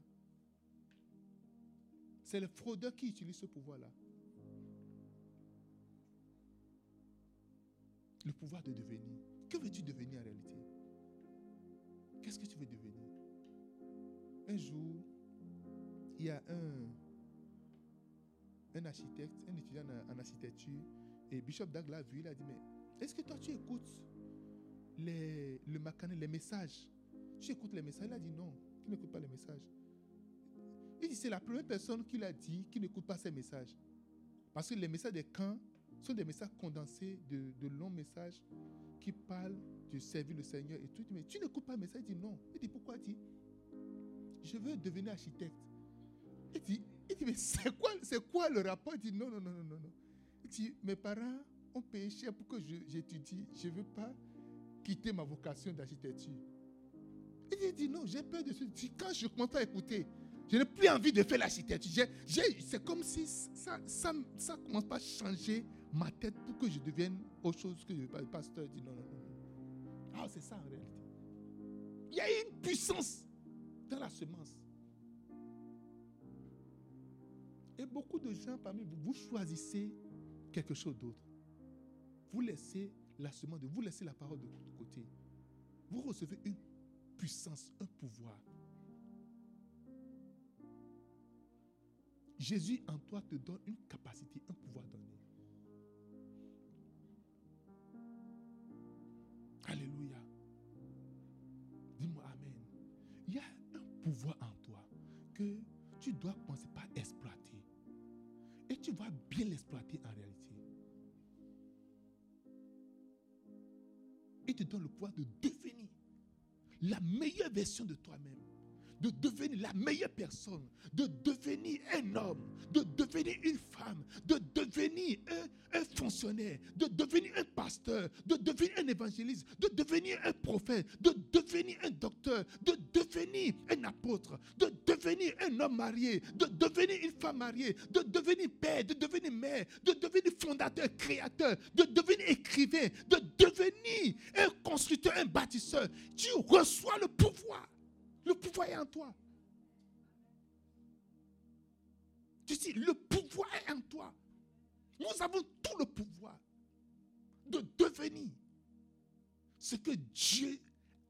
Speaker 1: C'est le fraudeur qui utilise ce pouvoir-là. Le pouvoir de devenir. Que veux-tu devenir en réalité? Qu'est-ce que tu veux devenir? Un jour, il y a un, un architecte, un étudiant en, architecture, et Bishop Dag l'a vu, il a dit, mais est-ce que toi tu écoutes les, le les messages Tu écoutes les messages Il a dit non, il n'écoute pas les messages. Il dit, c'est la première personne qui l'a dit qui n'écoute pas ces messages. Parce que les messages des camps sont des messages condensés de, de longs messages qui parlent de servir le Seigneur et tout. Mais tu n'écoutes pas le message Il dit non. Il dit pourquoi? Il dit, je veux devenir architecte. Il dit, il dit mais c'est quoi, c'est quoi le rapport? Il dit non, non, non, non, non. Il dit, mes parents ont payé cher pour que j'étudie. Je ne veux pas quitter ma vocation d'architecture. Il dit, non, j'ai peur de ce. Quand je commence à écouter, je n'ai plus envie de faire l'architecture. C'est comme si ça ne commence pas à changer ma tête pour que je devienne autre chose que le pasteur dit non, non, non. Ah, c'est ça en réalité. Il y a une puissance dans la semence. Et beaucoup de gens parmi vous, vous choisissez quelque chose d'autre. Vous laissez la semence, vous laissez la parole de côté. Vous recevez une puissance, un pouvoir. Jésus en toi te donne une capacité, un pouvoir donné. Alléluia. Dis-moi Amen. Il y a un pouvoir en toi que tu dois penser par exploiter. Et tu vas bien l'exploiter en réalité. Te donne le pouvoir de devenir la meilleure version de toi-même de devenir la meilleure personne, de devenir un homme, de devenir une femme, de devenir un, fonctionnaire, de devenir un pasteur, de devenir un évangéliste, de devenir un prophète, de devenir un docteur, de devenir un apôtre, de devenir un homme marié, de devenir une femme mariée, de devenir père, de devenir mère, de devenir fondateur, créateur, de devenir écrivain, de devenir un constructeur, un bâtisseur. Tu reçois le pouvoir. Le pouvoir est en toi. Tu dis, le pouvoir est en toi. Nous avons tout le pouvoir de devenir ce que Dieu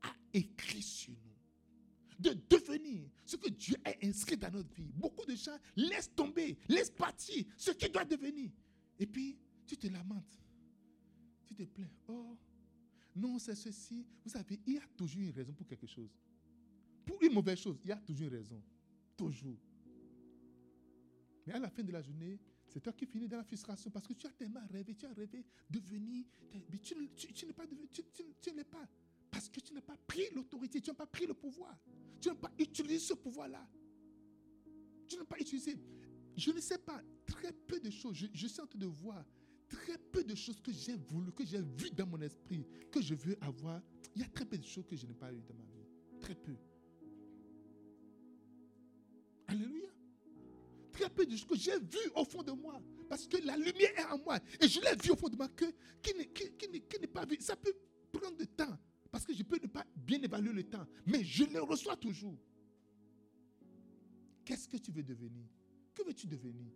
Speaker 1: a écrit sur nous. De devenir ce que Dieu a inscrit dans notre vie. Beaucoup de gens laissent tomber, laissent partir ce qui doit devenir. Et puis, tu te lamentes. Tu te plains. Oh, non, c'est ceci. Vous savez, il y a toujours une raison pour quelque chose pour une mauvaise chose, il y a toujours une raison. Toujours. Mais à la fin de la journée, c'est toi qui finis dans la frustration parce que tu as tellement rêvé, tu as rêvé de venir, mais tu, n'es pas devenu, tu, tu n'es pas. Parce que tu n'as pas pris l'autorité, tu n'as pas pris le pouvoir. Tu n'as pas utilisé ce pouvoir-là. Tu n'as pas utilisé. Je ne sais pas, très peu de choses, je, suis en train de voir très peu de choses que j'ai voulu, que j'ai vu dans mon esprit, que je veux avoir. Il y a très peu de choses que je n'ai pas eu dans ma vie. Très peu. Alléluia. Très peu de choses que j'ai vu au fond de moi. Parce que la lumière est en moi. Et je l'ai vu au fond de moi que, qui n'est pas vu. Ça peut prendre du ne pas bien évaluer le temps. Mais je le reçois toujours. Qu'est-ce que tu veux devenir? Que veux-tu devenir?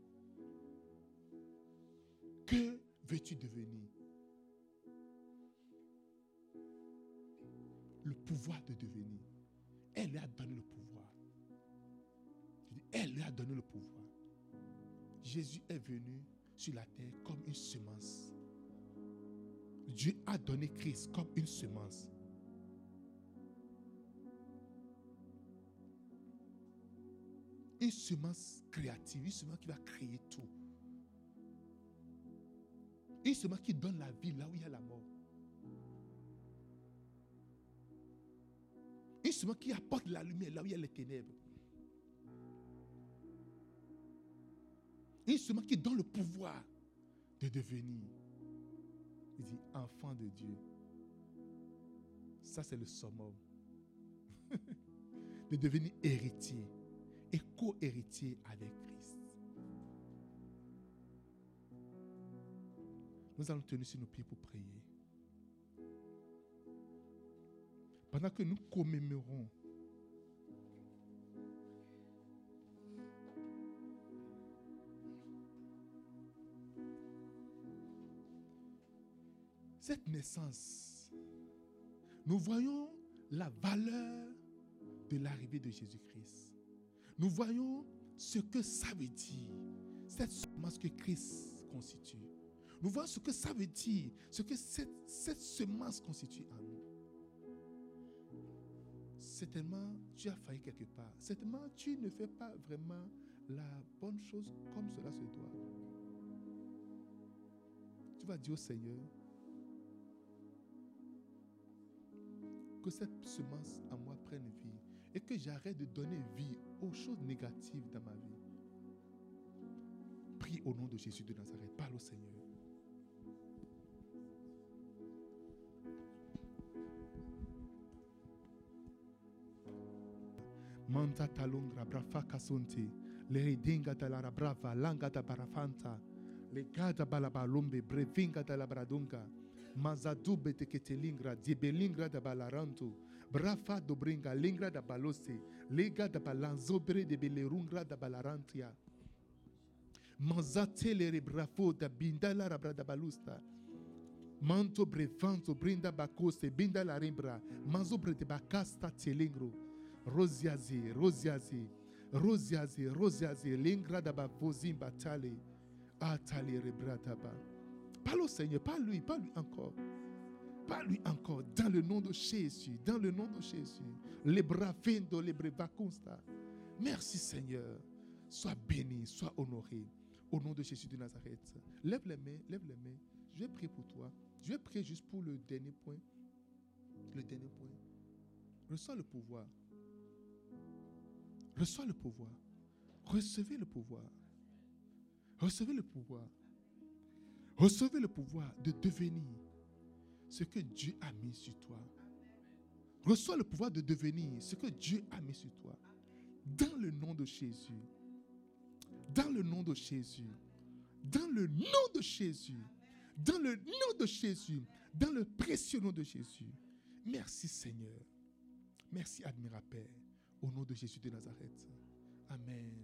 Speaker 1: Que veux-tu devenir? Le pouvoir de devenir. Elle a donné le pouvoir. Elle lui a donné le pouvoir. Jésus est venu sur la terre comme une semence. Dieu a donné Christ comme une semence. Une semence créative, une semence qui va créer tout. Une semence qui donne la vie là où il y a la mort. Une semence qui apporte la lumière là où il y a les ténèbres. Instrument qui donne le pouvoir de devenir. Il dit enfant de Dieu. Ça, c'est le summum. *laughs* de devenir héritier et co-héritier avec Christ. Nous allons tenir sur nos pieds pour prier. Pendant que nous commémorons cette naissance, nous voyons la valeur de l'arrivée de Jésus-Christ. Nous voyons ce que ça veut dire. cette semence que Christ constitue. Nous voyons ce que ça veut dire, ce que cette, semence constitue en nous. Certainement, tu as failli quelque part. Certainement, tu ne fais pas vraiment la bonne chose comme cela se doit. Tu vas dire au Seigneur que cette semence en moi prenne vie et que j'arrête de donner vie aux choses négatives dans ma vie. Prie au nom de Jésus de Nazareth. Parle au Seigneur. Manta talungra brafa kasunti. Le redinga da la brava, langa da barafanta. Le gada balabalumbe, brevinga da la bradunga. Mazadube te ketelingra, diebelingra da balarantu. Brafa dobringa, lingra da balose. Lega da balanzobre de belerungra da balarantia. Manzatele brafo da bindala rabra da balusta. Manto brevanto brinda bacoste, binda la rimbra. Manzo brete bacasta telingro. Rosiazi, rosiazi, rosiazi, rosiazi, lingra da bavozim batale. Atale rebrataba. Parle au Seigneur, parle-lui, parle-lui encore. Parle-lui encore, dans le nom de Jésus, dans le nom de Jésus. Les bravendo, les brevaconsta. Merci Seigneur. Sois béni, sois honoré. Au nom de Jésus de Nazareth. Lève les mains, lève les mains. Je vais prier pour toi. Je vais prier juste pour le dernier point. Le dernier point. Reçois le pouvoir. Reçois le pouvoir. Recevez le pouvoir. Recevez le pouvoir. Recevez le pouvoir de devenir ce que Dieu a mis sur toi. Reçois le pouvoir de devenir ce que Dieu a mis sur toi. Dans le nom de Jésus. Dans le nom de Jésus. Dans le nom de Jésus. Dans le nom de Jésus. Dans le précieux nom de Jésus. Merci Seigneur. Merci admirable Père. Au nom de Jésus de Nazareth. Amen.